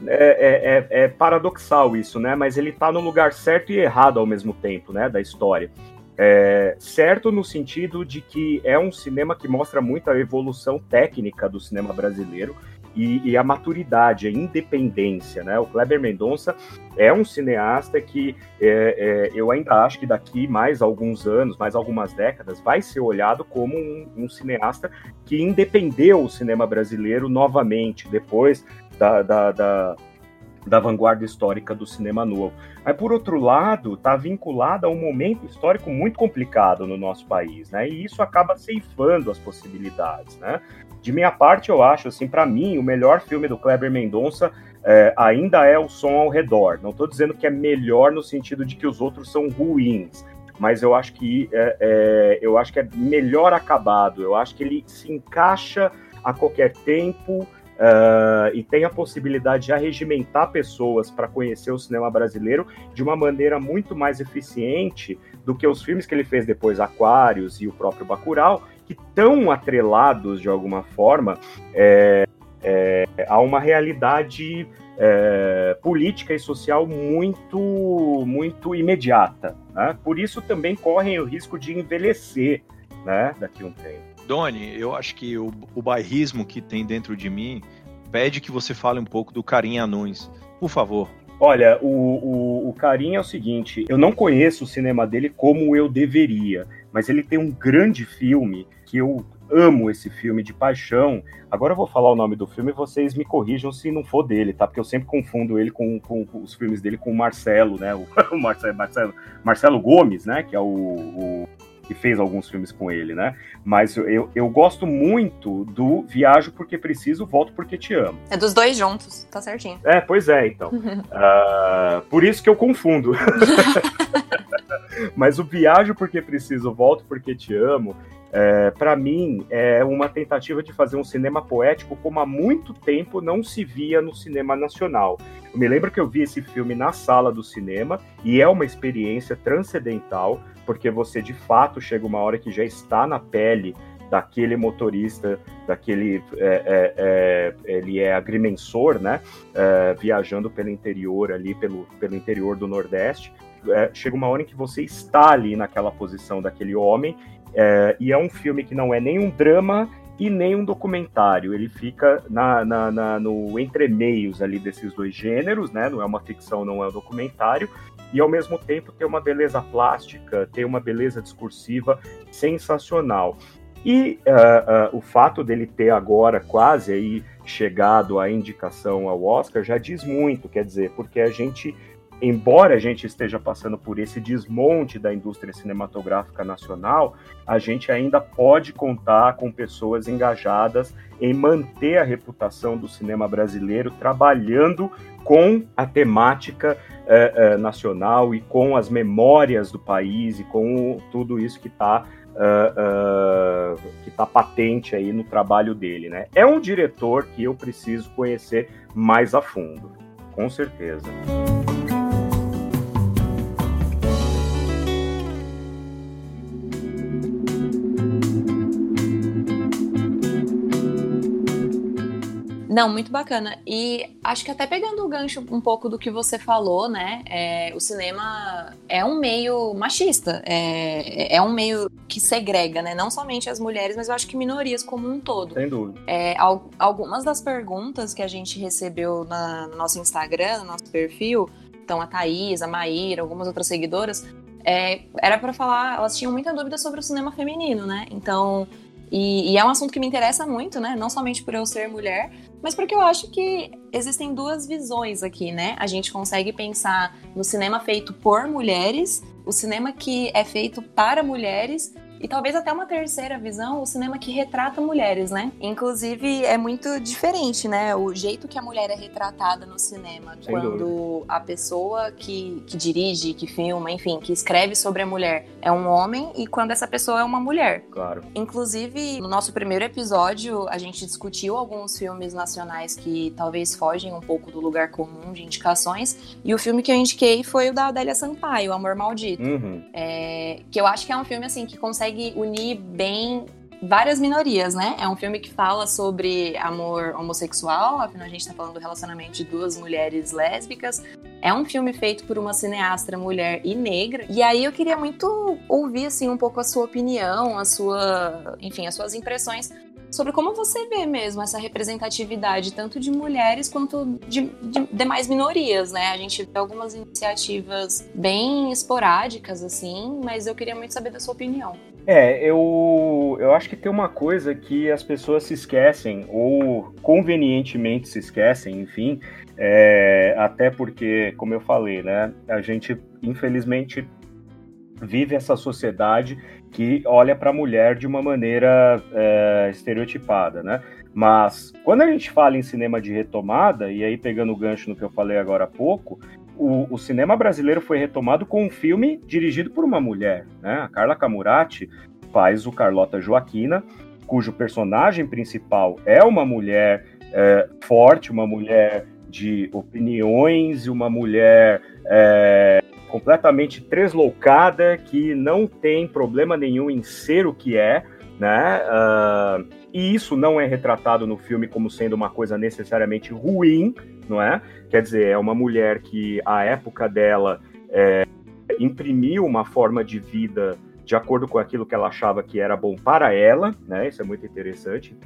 é, é, é, paradoxal isso, né? Mas ele tá no lugar certo e errado ao mesmo tempo, né? Da história. É, certo no sentido de que é um cinema que mostra muito a evolução técnica do cinema brasileiro e, e, a maturidade, a independência, né? O Kleber Mendonça é um cineasta que é, é, eu ainda acho que daqui mais alguns anos, mais algumas décadas, vai ser olhado como um, um cineasta que independeu o cinema brasileiro novamente, depois da, da, da, da vanguarda histórica do cinema novo. Mas, por outro lado, está vinculado a um momento histórico muito complicado no nosso país, né? E isso acaba ceifando as possibilidades, né? De minha parte, eu acho, assim, para mim, o melhor filme do Kleber Mendonça é, ainda é o Som ao Redor. Não estou dizendo que é melhor no sentido de que os outros são ruins, mas eu acho que é, é, eu acho que é melhor acabado. Eu acho que ele se encaixa a qualquer tempo Uh, e tem a possibilidade de arregimentar pessoas para conhecer o cinema brasileiro de uma maneira muito mais eficiente do que os filmes que ele fez depois, Aquários e o próprio Bacurau, que estão atrelados de alguma forma é, é, a uma realidade é, política e social muito, muito imediata. Né? Por isso também correm o risco de envelhecer né, daqui a um tempo. Doni, eu acho que o, o bairrismo que tem dentro de mim pede que você fale um pouco do Carinha Anuns. Por favor. Olha, o, o, o Carinha é o seguinte: eu não conheço o cinema dele como eu deveria, mas ele tem um grande filme que eu amo esse filme de paixão. Agora eu vou falar o nome do filme e vocês me corrijam se não for dele, tá? Porque eu sempre confundo ele com, com, com os filmes dele com o Marcelo, né? O, o Marcelo, Marcelo, Marcelo Gomes, né? Que é o, o que fez alguns filmes com ele, né? Mas eu, eu gosto muito do Viajo Porque Preciso, Volto Porque Te Amo. É dos dois juntos, tá certinho. É, pois é, então. uh, por isso que eu confundo. Mas o Viajo Porque Preciso, Volto Porque Te Amo, é, para mim, é uma tentativa de fazer um cinema poético como há muito tempo não se via no cinema nacional. Eu me lembro que eu vi esse filme na sala do cinema e é uma experiência transcendental porque você de fato chega uma hora que já está na pele daquele motorista, daquele é, é, é, ele é agrimensor, né? É, viajando pelo interior ali, pelo, pelo interior do Nordeste. É, chega uma hora em que você está ali naquela posição daquele homem, é, e é um filme que não é nem um drama e nem um documentário. Ele fica na, na, na, no entremeios ali desses dois gêneros, né? Não é uma ficção, não é um documentário, e ao mesmo tempo tem uma beleza plástica, tem uma beleza discursiva sensacional. E uh, uh, o fato dele ter agora quase aí chegado à indicação ao Oscar já diz muito, quer dizer, porque a gente, embora a gente esteja passando por esse desmonte da indústria cinematográfica nacional, a gente ainda pode contar com pessoas engajadas em manter a reputação do cinema brasileiro, trabalhando com a temática é, é, nacional e com as memórias do país e com tudo isso que está uh, uh, que tá patente aí no trabalho dele, né? É um diretor que eu preciso conhecer mais a fundo, com certeza. Não, muito bacana. E acho que até pegando o gancho um pouco do que você falou, né? É, o cinema é um meio machista, é, é um meio que segrega, né? Não somente as mulheres, mas eu acho que minorias como um todo. Sem dúvida. É, algumas das perguntas que a gente recebeu na, no nosso Instagram, no nosso perfil, então a Thaís, a Maíra, algumas outras seguidoras, é, era para falar, elas tinham muita dúvida sobre o cinema feminino, né? Então, e, e, é um assunto que me interessa muito, né? Não somente por eu ser mulher, mas porque eu acho que existem duas visões aqui, né? A gente consegue pensar no cinema feito por mulheres, o cinema que é feito para mulheres e talvez até uma terceira visão, o cinema que retrata mulheres, né? Inclusive, é muito diferente, né? O jeito que a mulher é retratada no cinema, Sem quando dúvida. a pessoa que, que dirige, que filma, enfim, que escreve sobre a mulher é um homem e quando essa pessoa é uma mulher. Claro. Inclusive, no nosso primeiro episódio, a gente discutiu alguns filmes nacionais que talvez fogem um pouco do lugar comum de indicações. E o filme que eu indiquei foi o da Adélia Sampaio, Amor Maldito. Uhum. É, que eu acho que é um filme assim que consegue unir bem várias minorias, né? É um filme que fala sobre amor homossexual, afinal a gente tá falando do relacionamento de duas mulheres lésbicas. É um filme feito por uma cineasta mulher e negra. E aí eu queria muito ouvir assim um pouco a sua opinião, a sua, enfim, as suas impressões sobre como você vê mesmo essa representatividade tanto de mulheres quanto de, de demais minorias, né? A gente vê algumas iniciativas bem esporádicas assim, mas eu queria muito saber da sua opinião. É, eu, eu acho que tem uma coisa que as pessoas se esquecem, ou convenientemente se esquecem, enfim, é, até porque, como eu falei, né, a gente, infelizmente, vive essa sociedade que olha para a mulher de uma maneira é, estereotipada, né? Mas quando a gente fala em cinema de retomada, e aí pegando o gancho no que eu falei agora há pouco, o, o, cinema brasileiro foi retomado com um filme dirigido por uma mulher, né? A Carla Camurati faz o Carlota Joaquina, cujo personagem principal é uma mulher é, forte, uma mulher de opiniões, uma mulher é, completamente tresloucada, que não tem problema nenhum em ser o que é, né? Uh, e isso não é retratado no filme como sendo uma coisa necessariamente ruim, não é? Quer dizer, é uma mulher que a época dela é, imprimiu uma forma de vida de acordo com aquilo que ela achava que era bom para ela, né? Isso é muito interessante.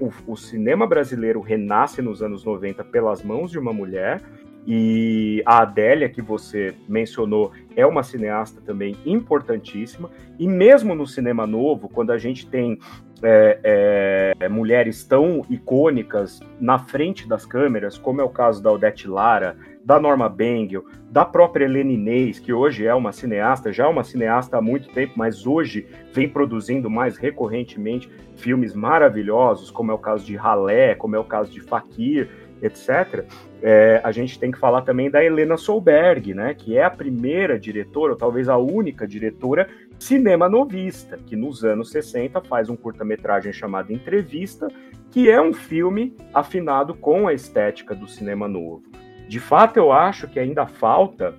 O, o cinema brasileiro renasce nos anos 90 pelas mãos de uma mulher, e a Adélia, que você mencionou, é uma cineasta também importantíssima. E mesmo no cinema novo, quando a gente tem é, é, mulheres tão icônicas na frente das câmeras, como é o caso da Odete Lara, da Norma Bengel, da própria Helene Inês, que hoje é uma cineasta, já é uma cineasta há muito tempo, mas hoje vem produzindo mais recorrentemente filmes maravilhosos, como é o caso de Ralé, como é o caso de Fakir, etc. É, a gente tem que falar também da Helena Solberg, né, que é a primeira diretora, ou talvez a única diretora cinema novista, que nos anos 60 faz um curta-metragem chamado Entrevista, que é um filme afinado com a estética do cinema novo. De fato, eu acho que ainda falta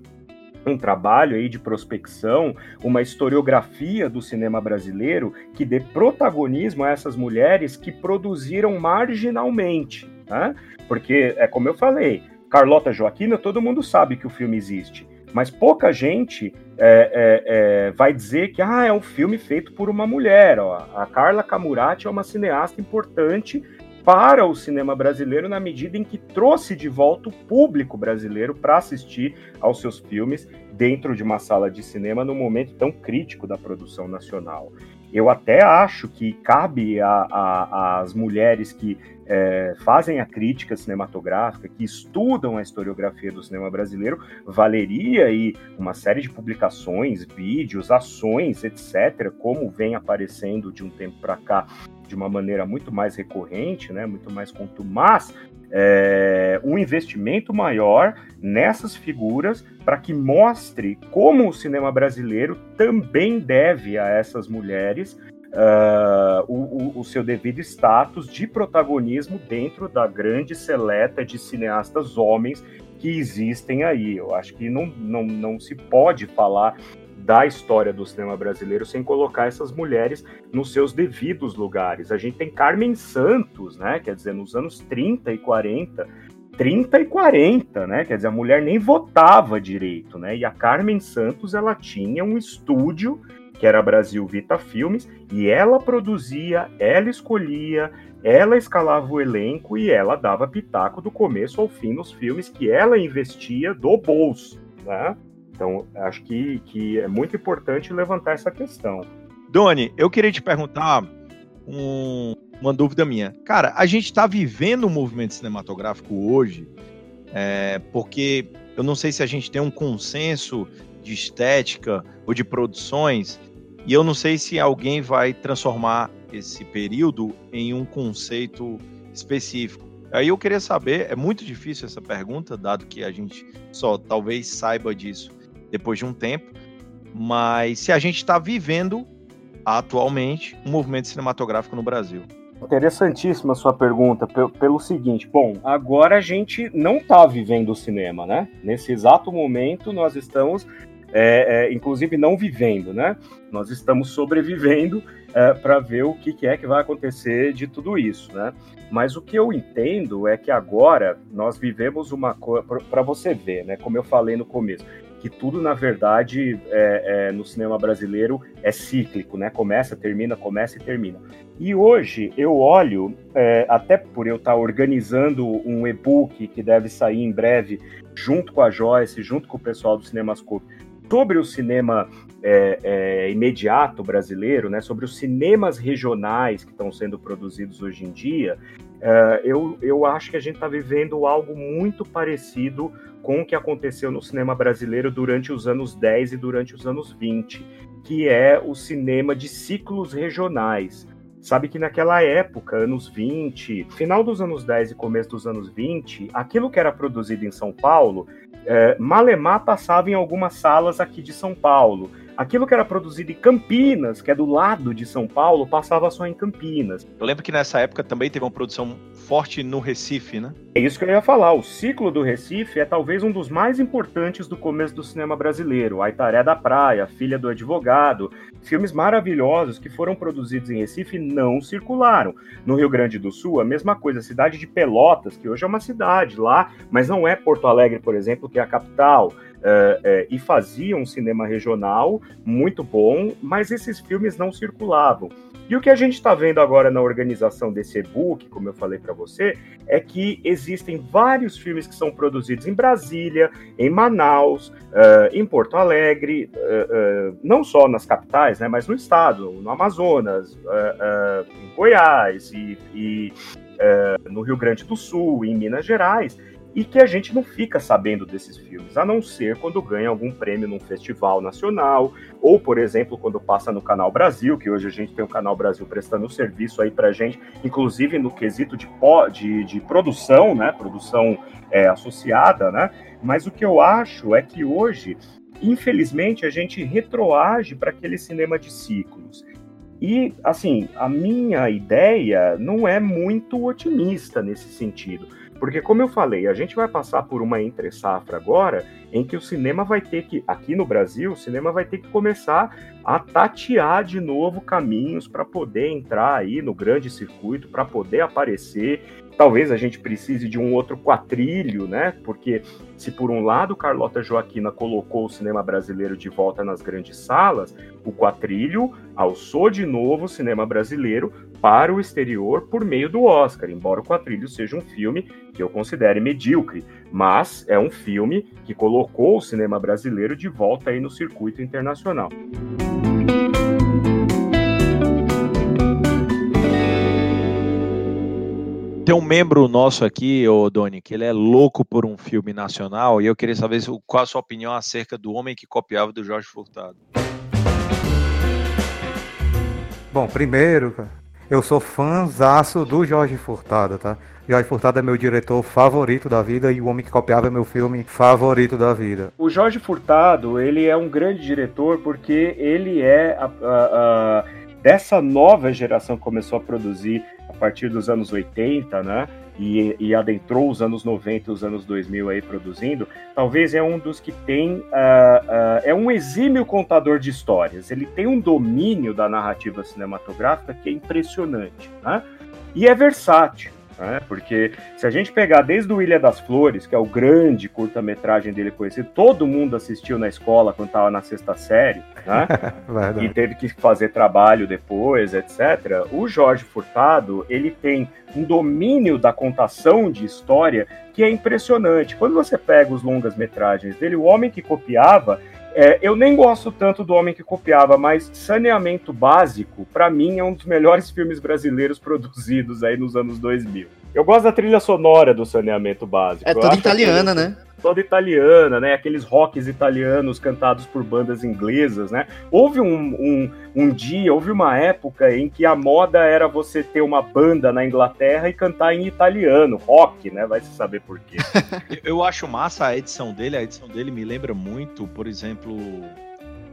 um trabalho aí de prospecção, uma historiografia do cinema brasileiro que dê protagonismo a essas mulheres que produziram marginalmente, né? Porque, é como eu falei, Carlota Joaquina, todo mundo sabe que o filme existe. Mas pouca gente é, é, é, vai dizer que ah, é um filme feito por uma mulher. Ó. A Carla Camurati é uma cineasta importante para o cinema brasileiro na medida em que trouxe de volta o público brasileiro para assistir aos seus filmes dentro de uma sala de cinema no momento tão crítico da produção nacional. Eu até acho que cabe às mulheres que é, fazem a crítica cinematográfica, que estudam a historiografia do cinema brasileiro, valeria aí uma série de publicações, vídeos, ações, etc., como vem aparecendo de um tempo para cá de uma maneira muito mais recorrente, né, muito mais contumaz, é, um investimento maior nessas figuras para que mostre como o cinema brasileiro também deve a essas mulheres uh, o, o, seu devido status de protagonismo dentro da grande seleta de cineastas homens que existem aí. Eu acho que não, não, não se pode falar da história do cinema brasileiro sem colocar essas mulheres nos seus devidos lugares. A gente tem Carmen Santos, né? Quer dizer, nos anos 30 e 40, 30 e 40, né? Quer dizer, a mulher nem votava direito, né? E a Carmen Santos, ela tinha um estúdio que era Brasil Vita Filmes, e ela produzia, ela escolhia, ela escalava o elenco e ela dava pitaco do começo ao fim nos filmes que ela investia do bolso, né? Então, acho que, que é muito importante levantar essa questão. Doni, eu queria te perguntar um, uma dúvida minha. Cara, a gente está vivendo um movimento cinematográfico hoje, é, porque eu não sei se a gente tem um consenso de estética ou de produções E eu não sei se alguém vai transformar esse período em um conceito específico. Aí eu queria saber, é muito difícil essa pergunta, dado que a gente só talvez saiba disso depois de um tempo, mas se a gente está vivendo atualmente um movimento cinematográfico no Brasil. Interessantíssima sua pergunta, pelo seguinte: bom, agora a gente não está vivendo o cinema, né? Nesse exato momento, nós estamos, é, é, inclusive, não vivendo, né? Nós estamos sobrevivendo é, para ver o que, que, é que vai acontecer de tudo isso, né? Mas o que eu entendo é que agora nós vivemos uma coisa, para você ver, né? Como eu falei no começo, que tudo, na verdade, é, é, no cinema brasileiro é cíclico, né? Começa, termina, começa e termina. E hoje eu olho, é, até por eu estar organizando um e-book que deve sair em breve, junto com a Joyce, junto com o pessoal do Cinemascope, sobre o cinema é, é, imediato brasileiro, né, sobre os cinemas regionais que estão sendo produzidos hoje em dia, é, eu, eu acho que a gente está vivendo algo muito parecido com o que aconteceu no cinema brasileiro durante os anos 10 e durante os anos 20, que é o cinema de ciclos regionais. Sabe que naquela época, anos 20, final dos anos 10 e começo dos anos 20, aquilo que era produzido em São Paulo, é, Malemar passava em algumas salas aqui de São Paulo. Aquilo que era produzido em Campinas, que é do lado de São Paulo, passava só em Campinas. Eu lembro que nessa época também teve uma produção forte no Recife, né? É isso que eu ia falar. O ciclo do Recife é talvez um dos mais importantes do começo do cinema brasileiro. A Itaré da Praia, Filha do Advogado, filmes maravilhosos que foram produzidos em Recife não circularam. No Rio Grande do Sul, a mesma coisa. A cidade de Pelotas, que hoje é uma cidade lá, mas não é Porto Alegre, por exemplo, que é a capital. Uh, uh, e fazia um cinema regional muito bom, mas esses filmes não circulavam. E o que a gente está vendo agora na organização desse e-book, como eu falei para você, é que existem vários filmes que são produzidos em Brasília, em Manaus, uh, em Porto Alegre, uh, uh, não só nas capitais, né, mas no estado, no Amazonas, em Goiás e, e no Rio Grande do Sul, em Minas Gerais e que a gente não fica sabendo desses filmes, a não ser quando ganha algum prêmio num festival nacional, ou, por exemplo, quando passa no Canal Brasil, que hoje a gente tem o Canal Brasil prestando serviço aí pra gente, inclusive no quesito de, de, de produção, né, produção é, associada, né, mas o que eu acho é que hoje, infelizmente, a gente retroage para aquele cinema de ciclos. E, assim, a minha ideia não é muito otimista nesse sentido porque, como eu falei, a gente vai passar por uma entre-safra agora em que o cinema vai ter que, aqui no Brasil, o cinema vai ter que começar a tatear de novo caminhos para poder entrar aí no grande circuito, para poder aparecer. Talvez a gente precise de um outro quatrilho, né? Porque se por um lado Carlota Joaquina colocou o cinema brasileiro de volta nas grandes salas, o quatrilho alçou de novo o cinema brasileiro para o exterior por meio do Oscar, embora o Quatrilho seja um filme que eu considere medíocre, mas é um filme que colocou o cinema brasileiro de volta aí no circuito internacional. Tem um membro nosso aqui, ô Doni, que ele é louco por um filme nacional e eu queria saber qual a sua opinião acerca do Homem que Copiava do Jorge Furtado. Bom, primeiro, eu sou fãzaço do Jorge Furtado, tá? Jorge Furtado é meu diretor favorito da vida e O Homem que Copiava meu filme favorito da vida. O Jorge Furtado, ele é um grande diretor porque ele é a, a, a, dessa nova geração que começou a produzir a partir dos anos 80, né? E, e, adentrou os anos 90 e os anos 2000 aí produzindo, talvez é um dos que tem. Uh, uh, é um exímio contador de histórias. Ele tem um domínio da narrativa cinematográfica que é impressionante. Né? E é versátil. Né? Porque se a gente pegar desde o Ilha das Flores, que é o grande curta-metragem dele conhecido, todo mundo assistiu na escola quando estava na sexta série, né? e teve que fazer trabalho depois, etc. O Jorge Furtado, ele tem um domínio da contação de história que é impressionante. Quando você pega os longas-metragens dele, o homem que copiava é, eu nem gosto tanto do Homem que Copiava, mas Saneamento Básico, para mim, é um dos melhores filmes brasileiros produzidos aí nos anos 2000. Eu gosto da trilha sonora do Saneamento Básico. É toda italiana, né? Toda italiana, né? Aqueles rocks italianos cantados por bandas inglesas, né? Houve um, um, um dia, houve uma época em que a moda era você ter uma banda na Inglaterra e cantar em italiano, rock, né? Vai se saber por quê. Eu acho massa a edição dele, a edição dele me lembra muito, por exemplo,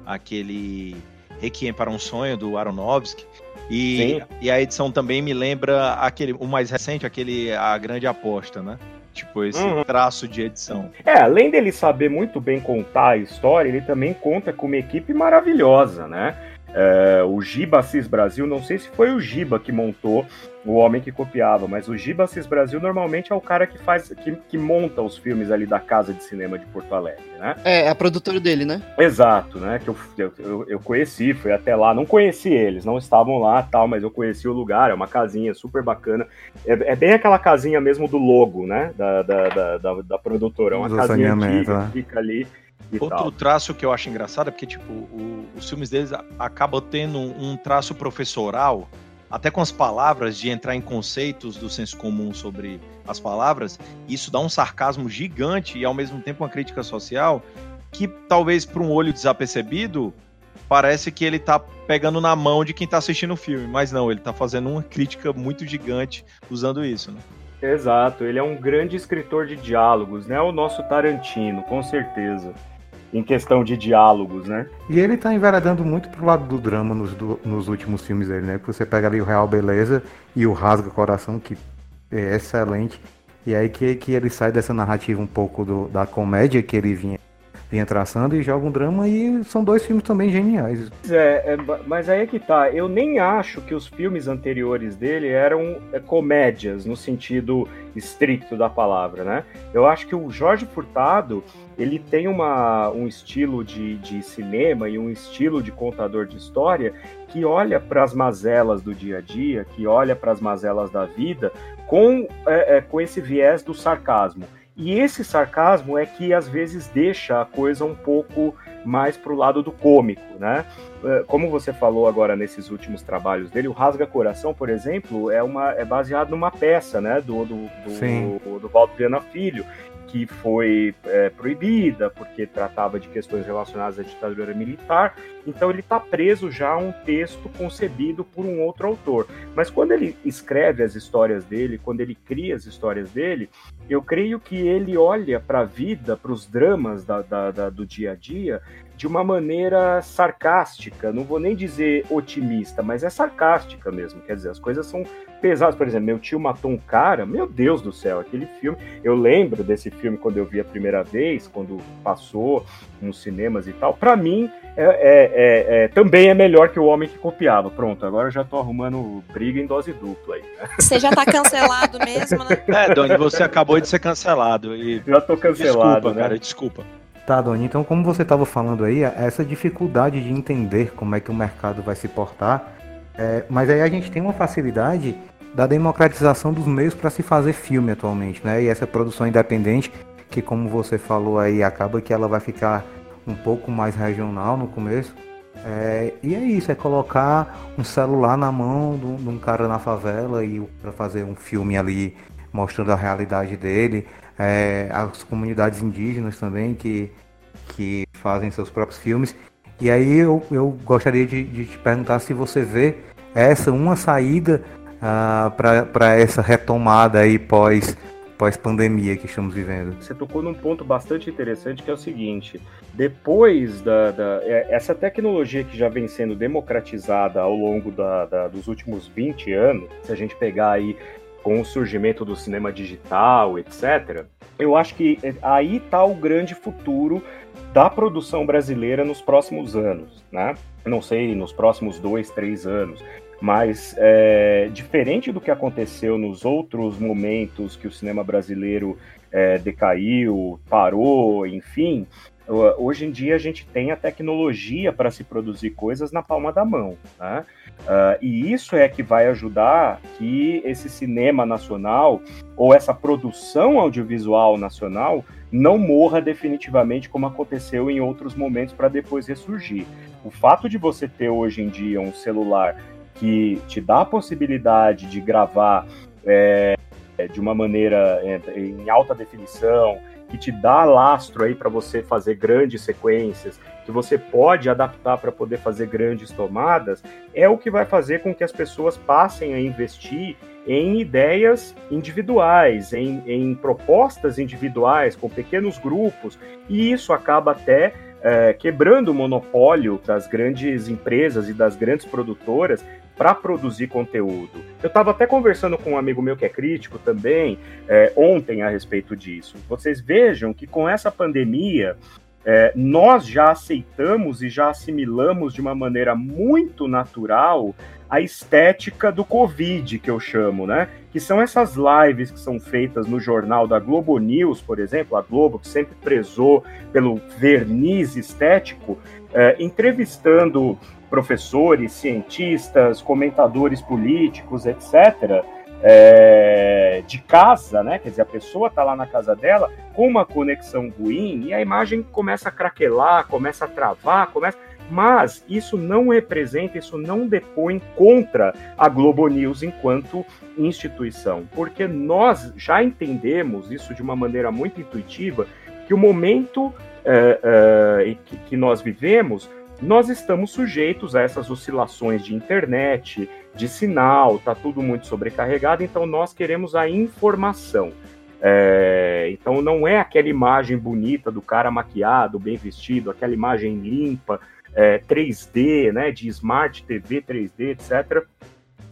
aquele Requiem para um Sonho do Aronofsky. E, e a edição também me lembra aquele, o mais recente, aquele A Grande Aposta, né? Tipo, esse uhum. traço de edição. É, além dele saber muito bem contar a história, ele também conta com uma equipe maravilhosa, né? É, o Giba Assis Brasil, não sei se foi o Giba que montou o homem que copiava, mas o Giba Assis Brasil normalmente é o cara que faz, que, que monta os filmes ali da Casa de Cinema de Porto Alegre, né? É, é a produtora dele, né? Exato, né? Que eu, eu, eu conheci, fui até lá, não conheci eles, não estavam lá tal, mas eu conheci o lugar, é uma casinha super bacana. É, é bem aquela casinha mesmo do logo, né? Da, da, da, da, da produtora, é uma casinha que né? fica ali Outro tal. traço que eu acho engraçado é porque, tipo, o, os filmes deles acabam tendo um traço professoral, até com as palavras, de entrar em conceitos do senso comum sobre as palavras. Isso dá um sarcasmo gigante e, ao mesmo tempo, uma crítica social que, talvez, para um olho desapercebido, parece que ele tá pegando na mão de quem tá assistindo o filme. Mas não, ele tá fazendo uma crítica muito gigante usando isso, né? Exato, ele é um grande escritor de diálogos, né? O nosso Tarantino, com certeza em questão de diálogos, né? E ele tá enveredando muito pro lado do drama nos, do, nos últimos filmes dele, né? Você pega ali o Real Beleza e o Rasga Coração, que é excelente. E aí que, que ele sai dessa narrativa um pouco do, da comédia que ele vinha vinha traçando e joga um drama e são dois filmes também geniais. É, é, mas aí é que tá, eu nem acho que os filmes anteriores dele eram é, comédias no sentido estricto da palavra, né? Eu acho que o Jorge Furtado, ele tem uma, um estilo de, de cinema e um estilo de contador de história que olha para as mazelas do dia a dia, que olha para as mazelas da vida com, é, é, com esse viés do sarcasmo. E esse sarcasmo é que às vezes deixa a coisa um pouco mais pro lado do cômico, né? É, como você falou agora nesses últimos trabalhos dele, o Rasga Coração, por exemplo, é, uma, é baseado numa peça, né? Do, do, do, do, do Valdo Viana Filho que foi é, proibida porque tratava de questões relacionadas à ditadura militar. Então ele está preso já a um texto concebido por um outro autor. Mas quando ele escreve as histórias dele, quando ele cria as histórias dele, eu creio que ele olha para a vida, para os dramas da, da, da, do dia a dia, de uma maneira sarcástica, não vou nem dizer otimista, mas é sarcástica mesmo. Quer dizer, as coisas são pesadas. Por exemplo, meu tio matou um cara, meu Deus do céu, aquele filme. Eu lembro desse filme quando eu vi a primeira vez, quando passou nos cinemas e tal. Para mim, é, é, é, é, também é melhor que o homem que copiava. Pronto, agora eu já tô arrumando briga em dose dupla aí. Você já tá cancelado mesmo, né? É, Doni, você acabou de ser cancelado. E... Já tô cancelado, desculpa, né? cara, desculpa. Tá, Doni, então como você estava falando aí, essa dificuldade de entender como é que o mercado vai se portar, é, mas aí a gente tem uma facilidade da democratização dos meios para se fazer filme atualmente, né? E essa produção independente, que como você falou aí, acaba que ela vai ficar um pouco mais regional no começo. É, e é isso, é colocar um celular na mão de um cara na favela e para fazer um filme ali mostrando a realidade dele é, as comunidades indígenas também que, que fazem seus próprios filmes. E aí eu, eu gostaria de, de te perguntar se você vê essa uma saída ah, para essa retomada aí pós pós-pandemia que estamos vivendo. Você tocou num ponto bastante interessante que é o seguinte: depois da, da é, essa tecnologia que já vem sendo democratizada ao longo da, da, dos últimos 20 anos, se a gente pegar aí com o surgimento do cinema digital, etc., eu acho que aí está o grande futuro da produção brasileira nos próximos anos, né? Não sei, nos próximos dois, três anos. Mas, é, diferente do que aconteceu nos outros momentos que o cinema brasileiro é, decaiu, parou, enfim, hoje em dia a gente tem a tecnologia para se produzir coisas na palma da mão. Né? Uh, e isso é que vai ajudar que esse cinema nacional ou essa produção audiovisual nacional não morra definitivamente como aconteceu em outros momentos para depois ressurgir. O fato de você ter hoje em dia um celular que te dá a possibilidade de gravar é, de uma maneira é, em alta definição que te dá lastro aí para você fazer grandes sequências, que você pode adaptar para poder fazer grandes tomadas, é o que vai fazer com que as pessoas passem a investir em ideias individuais, em, em propostas individuais, com pequenos grupos, e isso acaba até é, quebrando o monopólio das grandes empresas e das grandes produtoras para produzir conteúdo. Eu estava até conversando com um amigo meu que é crítico também é, ontem a respeito disso. Vocês vejam que com essa pandemia é, nós já aceitamos e já assimilamos de uma maneira muito natural a estética do Covid, que eu chamo, né? Que são essas lives que são feitas no jornal da Globo News, por exemplo, a Globo, que sempre prezou pelo verniz estético, é, entrevistando professores, cientistas, comentadores políticos, etc., é, de casa, né? Quer dizer, a pessoa está lá na casa dela com uma conexão ruim e a imagem começa a craquelar, começa a travar, começa. Mas isso não representa, isso não depõe contra a Globo News enquanto instituição, porque nós já entendemos isso de uma maneira muito intuitiva que o momento é, é, que, que nós vivemos nós estamos sujeitos a essas oscilações de internet, de sinal, tá tudo muito sobrecarregado, então nós queremos a informação. É, então não é aquela imagem bonita do cara maquiado, bem vestido, aquela imagem limpa, é, 3D, né, de Smart TV 3D, etc.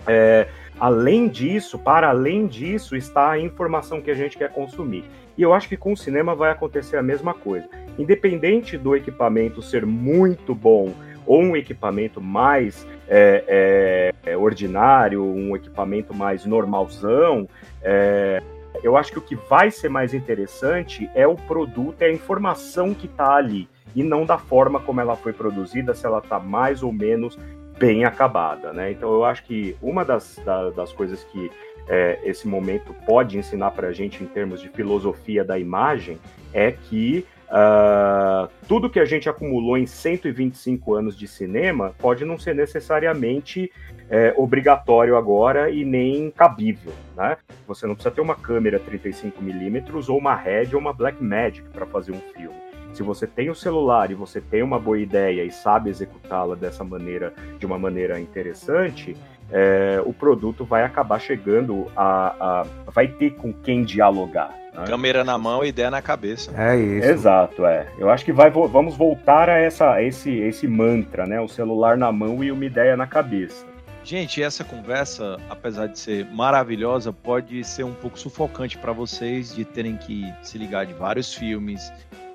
É, além disso, para além disso, está a informação que a gente quer consumir. E eu acho que com o cinema vai acontecer a mesma coisa. Independente do equipamento ser muito bom ou um equipamento mais é, é, é ordinário, um equipamento mais normalzão, é, eu acho que o que vai ser mais interessante é o produto, é a informação que está ali, e não da forma como ela foi produzida, se ela está mais ou menos bem acabada, né? Então eu acho que uma das, das coisas que é, esse momento pode ensinar para a gente em termos de filosofia da imagem é que uh, tudo que a gente acumulou em 125 anos de cinema pode não ser necessariamente é, obrigatório agora e nem cabível, né? Você não precisa ter uma câmera 35mm ou uma Red ou uma Blackmagic para fazer um filme. Se você tem o celular e você tem uma boa ideia e sabe executá-la dessa maneira, de uma maneira interessante, é, o produto vai acabar chegando a, a, vai ter com quem dialogar. Né? Câmera na mão, ideia na cabeça. É isso. Exato, é. Eu acho que vai, vamos voltar a essa, esse, esse mantra, né? O celular na mão e uma ideia na cabeça. Gente, essa conversa, apesar de ser maravilhosa, pode ser um pouco sufocante para vocês de terem que se ligar de vários filmes.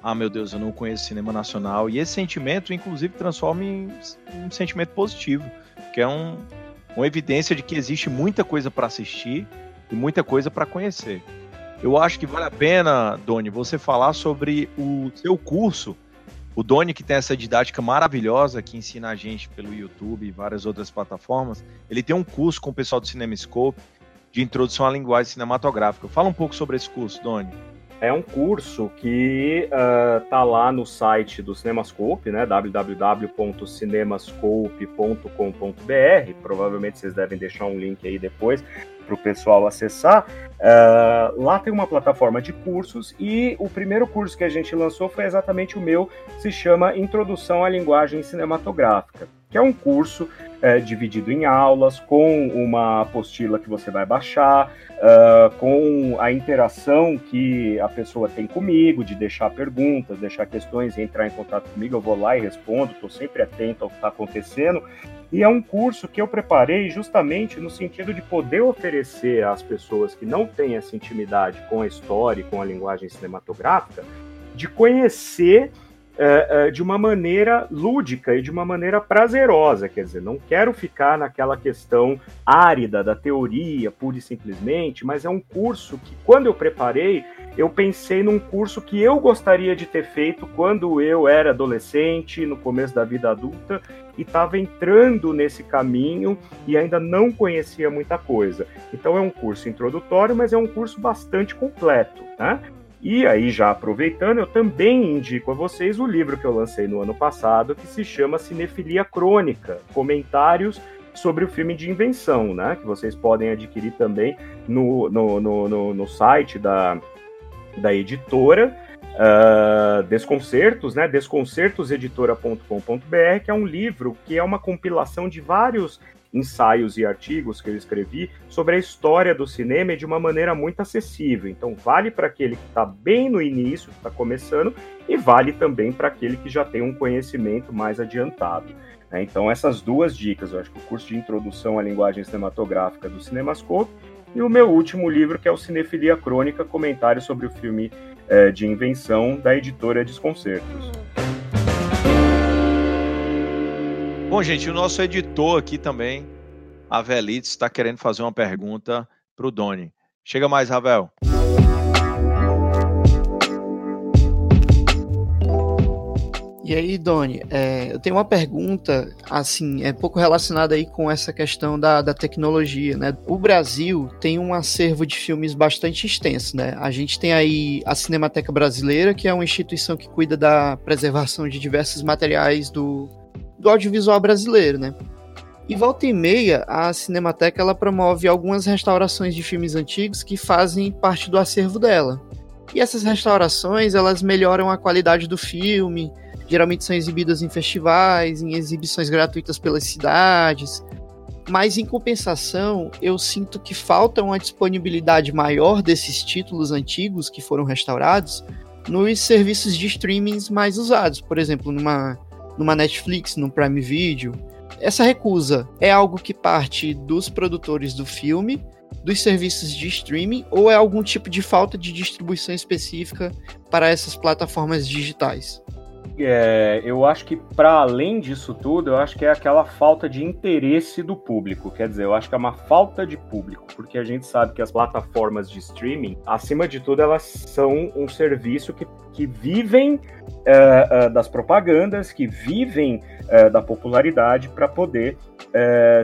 Ah, meu Deus, eu não conheço cinema nacional. E esse sentimento, inclusive, transforma em um sentimento positivo, que é um, uma evidência de que existe muita coisa para assistir e muita coisa para conhecer. Eu acho que vale a pena, Doni, você falar sobre o seu curso. O Doni, que tem essa didática maravilhosa que ensina a gente pelo YouTube e várias outras plataformas, ele tem um curso com o pessoal do CinemaScope de introdução à linguagem cinematográfica. Fala um pouco sobre esse curso, Doni. É um curso que uh, lá no site do Cinemascope, né, www.cinemascope.com.br. Provavelmente vocês devem deixar um link aí depois para o pessoal acessar. Uh, lá tem uma plataforma de cursos e o primeiro curso que a gente lançou foi exatamente o meu, se chama Introdução à Linguagem Cinematográfica, que é um curso é, dividido em aulas, com uma apostila que você vai baixar, uh, com a interação que a pessoa tem comigo, de deixar perguntas, deixar questões, entrar em contato comigo, eu vou lá e respondo, estou sempre atento ao que está acontecendo. E é um curso que eu preparei justamente no sentido de poder oferecer às pessoas que não têm essa intimidade com a história e com a linguagem cinematográfica, de conhecer é, é, de uma maneira lúdica e de uma maneira prazerosa. Quer dizer, não quero ficar naquela questão árida da teoria, pura e simplesmente, mas é um curso que, quando eu preparei, eu pensei num curso que eu gostaria de ter feito quando eu era adolescente, no começo da vida adulta, e estava entrando nesse caminho e ainda não conhecia muita coisa. Então é um curso introdutório, mas é um curso bastante completo, né? E aí, já aproveitando, eu também indico a vocês o livro que eu lancei no ano passado, que se chama Cinefilia Crônica Comentários sobre o filme de invenção, né? Que vocês podem adquirir também no, no, no, no, no site da, da editora. uh, Desconcertos, né? Desconcertoseditora.com.br, que é um livro que é uma compilação de vários ensaios e artigos que eu escrevi sobre a história do cinema de uma maneira muito acessível. Então, vale para aquele que está bem no início, que está começando, e vale também para aquele que já tem um conhecimento mais adiantado. Né? Então, essas duas dicas, eu acho que o curso de introdução à linguagem cinematográfica do Cinemascope e o meu último livro, que é o Cinefilia Crônica, comentário sobre o filme é, de invenção da editora Desconcertos. Bom, gente, o nosso editor aqui também, a está querendo fazer uma pergunta para o Doni. Chega mais, Ravel. E aí, Doni, é, eu tenho uma pergunta, assim, é pouco relacionada aí com essa questão da, da tecnologia, né? O Brasil tem um acervo de filmes bastante extenso, né? A gente tem aí a Cinemateca Brasileira, que é uma instituição que cuida da preservação de diversos materiais do, do audiovisual brasileiro, né? E volta e meia, a Cinemateca ela promove algumas restaurações de filmes antigos que fazem parte do acervo dela. E essas restaurações, elas melhoram a qualidade do filme, geralmente são exibidas em festivais, em exibições gratuitas pelas cidades. Mas em compensação, eu sinto que falta uma disponibilidade maior desses títulos antigos que foram restaurados nos serviços de streamings mais usados, por exemplo, numa, numa Netflix, no Prime Video. Essa recusa é algo que parte dos produtores do filme, dos serviços de streaming, ou é algum tipo de falta de distribuição específica para essas plataformas digitais? É, eu acho que para além disso tudo, eu acho que é aquela falta de interesse do público. Quer dizer, eu acho que é uma falta de público, porque a gente sabe que as plataformas de streaming, acima de tudo, elas são um serviço que, que vivem é, é, das propagandas, que vivem é, da popularidade para poder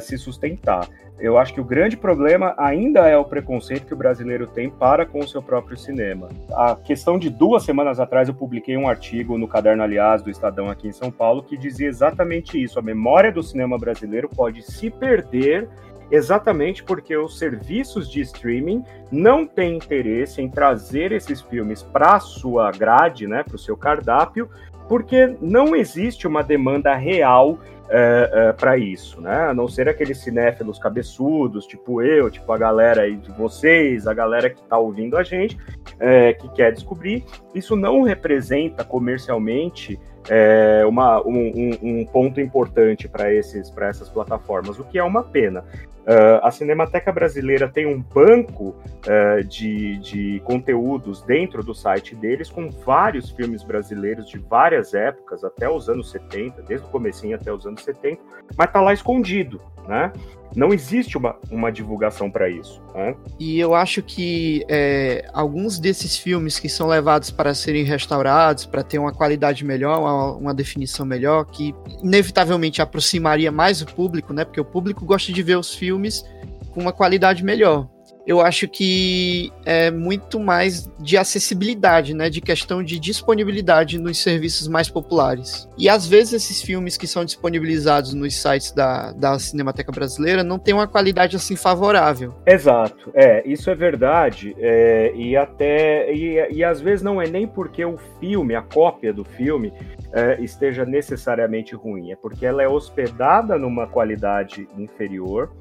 se sustentar. Eu acho que o grande problema ainda é o preconceito que o brasileiro tem para com o seu próprio cinema. A questão de duas semanas atrás eu publiquei um artigo no caderno Aliás do Estadão aqui em São Paulo que dizia exatamente isso. A memória do cinema brasileiro pode se perder exatamente porque os serviços de streaming não têm interesse em trazer esses filmes para sua grade, né, para o seu cardápio, porque não existe uma demanda real é, é, para isso, né? A não ser aqueles cinéfilos cabeçudos, tipo eu, tipo a galera aí de vocês, a galera que está ouvindo a gente, é, que quer descobrir. Isso não representa comercialmente é, uma, um, um, ponto importante para essas plataformas, o que é uma pena. Uh, a Cinemateca Brasileira tem um banco uh, de, de conteúdos dentro do site deles com vários filmes brasileiros de várias épocas, até os anos 70, desde o comecinho até os anos 70, mas está lá escondido, né? não existe uma, uma divulgação para isso. Né? E eu acho que é, alguns desses filmes que são levados para serem restaurados, para ter uma qualidade melhor, uma, uma, definição melhor, que inevitavelmente aproximaria mais o público, né? Porque o público gosta de ver os filmes com uma qualidade melhor eu acho que é muito mais de acessibilidade, né? De questão de disponibilidade nos serviços mais populares. E às vezes esses filmes que são disponibilizados nos sites da, da Cinemateca Brasileira não têm uma qualidade assim favorável. Exato, é, isso é verdade. É, e até. E, e às vezes não é nem porque o filme, a cópia do filme, é, esteja necessariamente ruim, é porque ela é hospedada numa qualidade inferior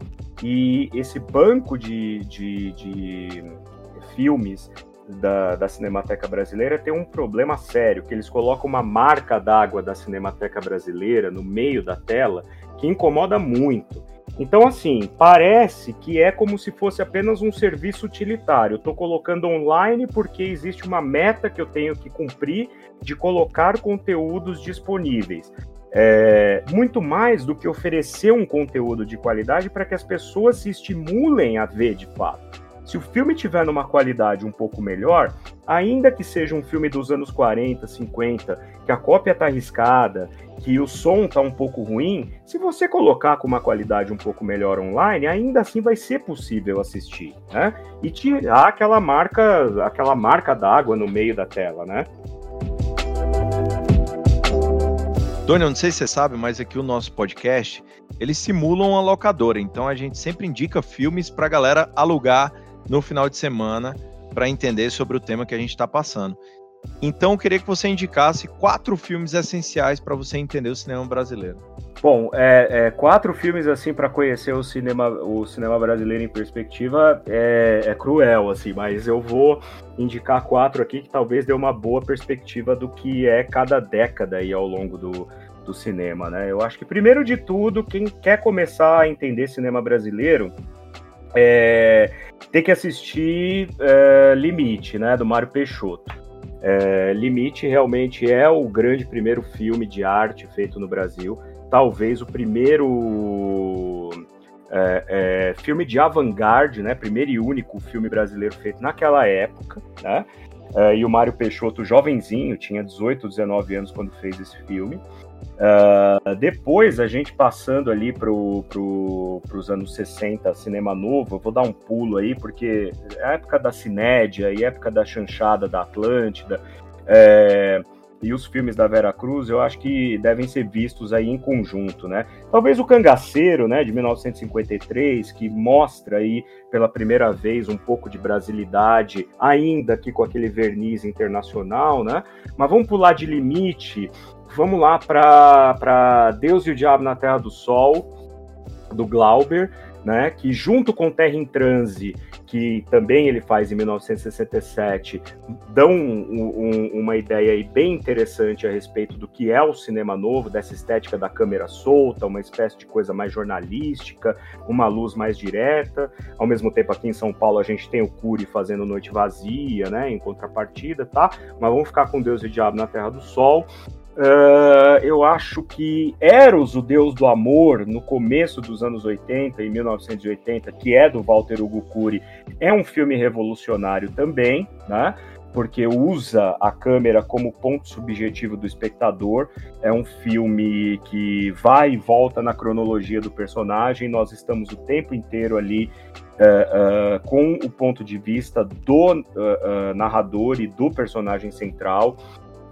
e esse banco de, de, de filmes da, da, Cinemateca Brasileira tem um problema sério, que eles colocam uma marca d'água da Cinemateca Brasileira no meio da tela que incomoda muito. Então, assim, parece que é como se fosse apenas um serviço utilitário. Estou colocando online porque existe uma meta que eu tenho que cumprir de colocar conteúdos disponíveis é, muito mais do que oferecer um conteúdo de qualidade para que as pessoas se estimulem a ver de fato. Se o filme tiver numa qualidade um pouco melhor, ainda que seja um filme dos anos 40, 50, que a cópia tá arriscada, que o som tá um pouco ruim, se você colocar com uma qualidade um pouco melhor online, ainda assim vai ser possível assistir, né? E tirar aquela marca, aquela marca d'água no meio da tela, né? Tony, eu não sei se você sabe, mas aqui o nosso podcast, eles simulam uma locadora, então a gente sempre indica filmes para a galera alugar no final de semana para entender sobre o tema que a gente está passando. Então eu queria que você indicasse quatro filmes essenciais para você entender o cinema brasileiro. Bom, é, é, quatro filmes assim para conhecer o cinema, o cinema brasileiro em perspectiva é, é, cruel, assim, mas eu vou indicar quatro aqui que talvez dê uma boa perspectiva do que é cada década aí ao longo do, do cinema, né? Eu acho que primeiro de tudo, quem quer começar a entender cinema brasileiro é, tem que assistir é, Limite, né, do Mário Peixoto. É, Limite realmente é o grande primeiro filme de arte feito no Brasil talvez o primeiro é, é, filme de avant-garde, né? Primeiro e único filme brasileiro feito naquela época, né? É, e o Mário Peixoto, jovenzinho, tinha 18, 19 anos quando fez esse filme. Uh, depois, a gente passando ali para pro, os anos 60, cinema novo, eu vou dar um pulo aí, porque é época da Cinédia e época da chanchada da Atlântida, é, e os filmes da Vera Cruz, eu acho que devem ser vistos aí em conjunto, né? Talvez o Cangaceiro, né, de 1953, que mostra aí pela primeira vez um pouco de brasilidade, ainda que com aquele verniz internacional, né? Mas vamos pular de limite, vamos lá para Deus e o Diabo na Terra do Sol, do Glauber, né, que junto com Terra em Transe, que também ele faz em 1967, dão um, um, uma ideia bem interessante a respeito do que é o cinema novo, dessa estética da câmera solta, uma espécie de coisa mais jornalística, uma luz mais direta. Ao mesmo tempo, aqui em São Paulo, a gente tem o Cury fazendo Noite Vazia, né, em contrapartida, tá? Mas vamos ficar com Deus e o Diabo na Terra do Sol. Uh, eu acho que Eros, o Deus do Amor, no começo dos anos 80, em 1980, que é do Walter Hugo Cury, é um filme revolucionário também, né? Porque usa a câmera como ponto subjetivo do espectador. É um filme que vai e volta na cronologia do personagem. Nós estamos o tempo inteiro ali uh, uh, com o ponto de vista do narrador e do personagem central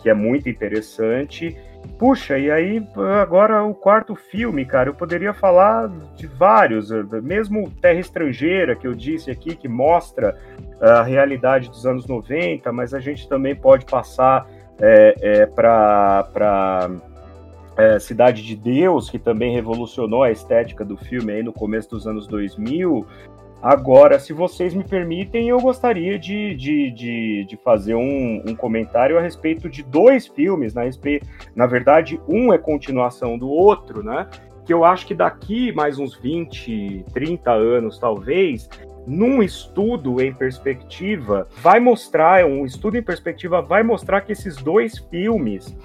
que é muito interessante. Puxa, e aí agora o quarto filme, cara, eu poderia falar de vários, mesmo Terra Estrangeira, que eu disse aqui, que mostra a realidade dos anos 90, mas a gente também pode passar é, é, para é, Cidade de Deus, que também revolucionou a estética do filme aí no começo dos anos 2000. Agora, se vocês me permitem, eu gostaria de, de, de, de fazer um, um, comentário a respeito de dois filmes, na, respeito, na verdade, um é continuação do outro, né? Que eu acho que daqui mais uns 20, 30 anos, talvez, num estudo em perspectiva, vai mostrar, um estudo em perspectiva vai mostrar que esses dois filmes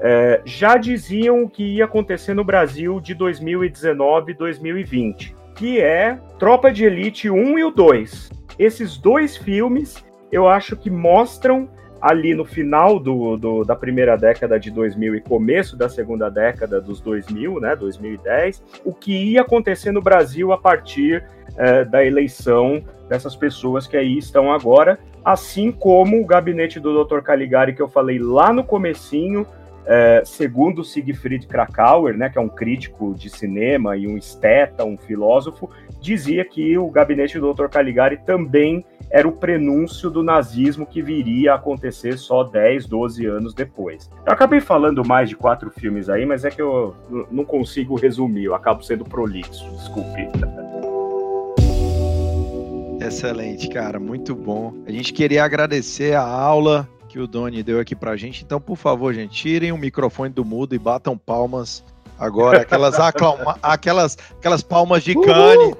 é, já diziam o que ia acontecer no Brasil de 2019 e 2020 que é Tropa de Elite 1 e o 2. Esses dois filmes eu acho que mostram ali no final do, do, da primeira década de 2000 e começo da segunda década dos 2000, né, 2010, o que ia acontecer no Brasil a partir é, da eleição dessas pessoas que aí estão agora, assim como o gabinete do Dr. Caligari que eu falei lá no comecinho, é, segundo Siegfried Krakauer, né, que é um crítico de cinema e um esteta, um filósofo, dizia que o gabinete do Dr. Caligari também era o prenúncio do nazismo que viria a acontecer só 10, 12 anos depois. Eu acabei falando mais de quatro filmes aí, mas é que eu não consigo resumir, eu acabo sendo prolixo, desculpe. Excelente, cara, muito bom. A gente queria agradecer a aula que o Doni deu aqui pra gente. Então, por favor, gente, tirem o microfone do mudo e batam palmas agora, aquelas, aquelas, aquelas palmas de cane,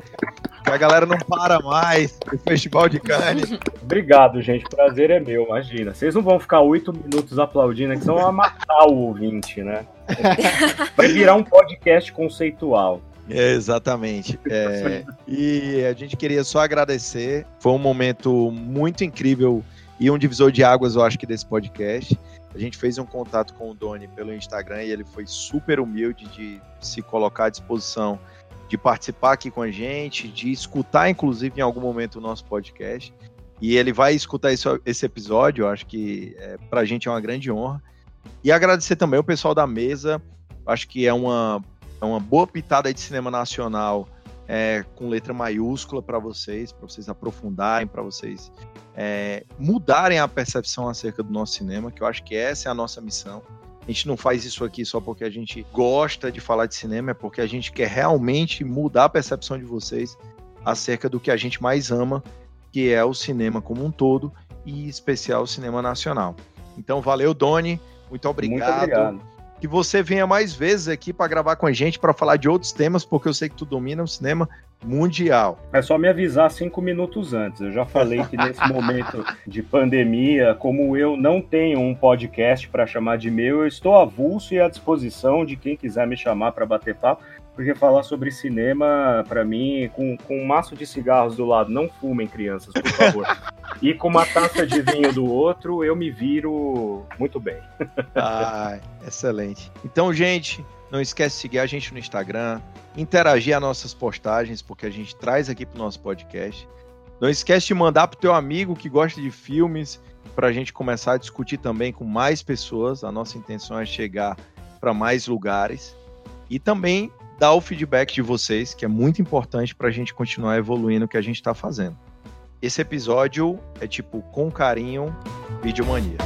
que a galera não para mais o Festival de Cane. Obrigado, gente. Prazer é meu, imagina. Vocês não vão ficar oito minutos aplaudindo, que são a matar o ouvinte, né? Vai virar um podcast conceitual. É, exatamente. É, e a gente queria só agradecer. Foi um momento muito incrível e um divisor de águas, eu acho que desse podcast. A gente fez um contato com o Doni pelo Instagram e ele foi super humilde de se colocar à disposição de participar aqui com a gente, de escutar, inclusive, em algum momento o nosso podcast. E ele vai escutar esse, esse episódio, eu acho que é, para a gente é uma grande honra. E agradecer também o pessoal da mesa, acho que é uma, é uma boa pitada de cinema nacional é, com letra maiúscula para vocês, para vocês aprofundarem, para vocês é, mudarem a percepção acerca do nosso cinema, que eu acho que essa é a nossa missão. A gente não faz isso aqui só porque a gente gosta de falar de cinema, é porque a gente quer realmente mudar a percepção de vocês acerca do que a gente mais ama, que é o cinema como um todo e em especial o cinema nacional. Então, valeu, Doni. Muito obrigado. Muito obrigado. Que você venha mais vezes aqui para gravar com a gente, para falar de outros temas, porque eu sei que tu domina o cinema mundial. É só me avisar cinco minutos antes. Eu já falei que nesse momento de pandemia, como eu não tenho um podcast para chamar de meu, eu estou avulso e à disposição de quem quiser me chamar para bater papo porque falar sobre cinema, para mim, com, com um maço de cigarros do lado, não fumem, crianças, por favor. e com uma taça de vinho do outro, eu me viro muito bem. ah, excelente. Então, gente, não esquece de seguir a gente no Instagram, interagir as nossas postagens, porque a gente traz aqui pro nosso podcast. Não esquece de mandar pro teu amigo que gosta de filmes, para a gente começar a discutir também com mais pessoas. A nossa intenção é chegar para mais lugares. E também dar o feedback de vocês, que é muito importante para a gente continuar evoluindo o que a gente está fazendo. Esse episódio é tipo com carinho, Videomania.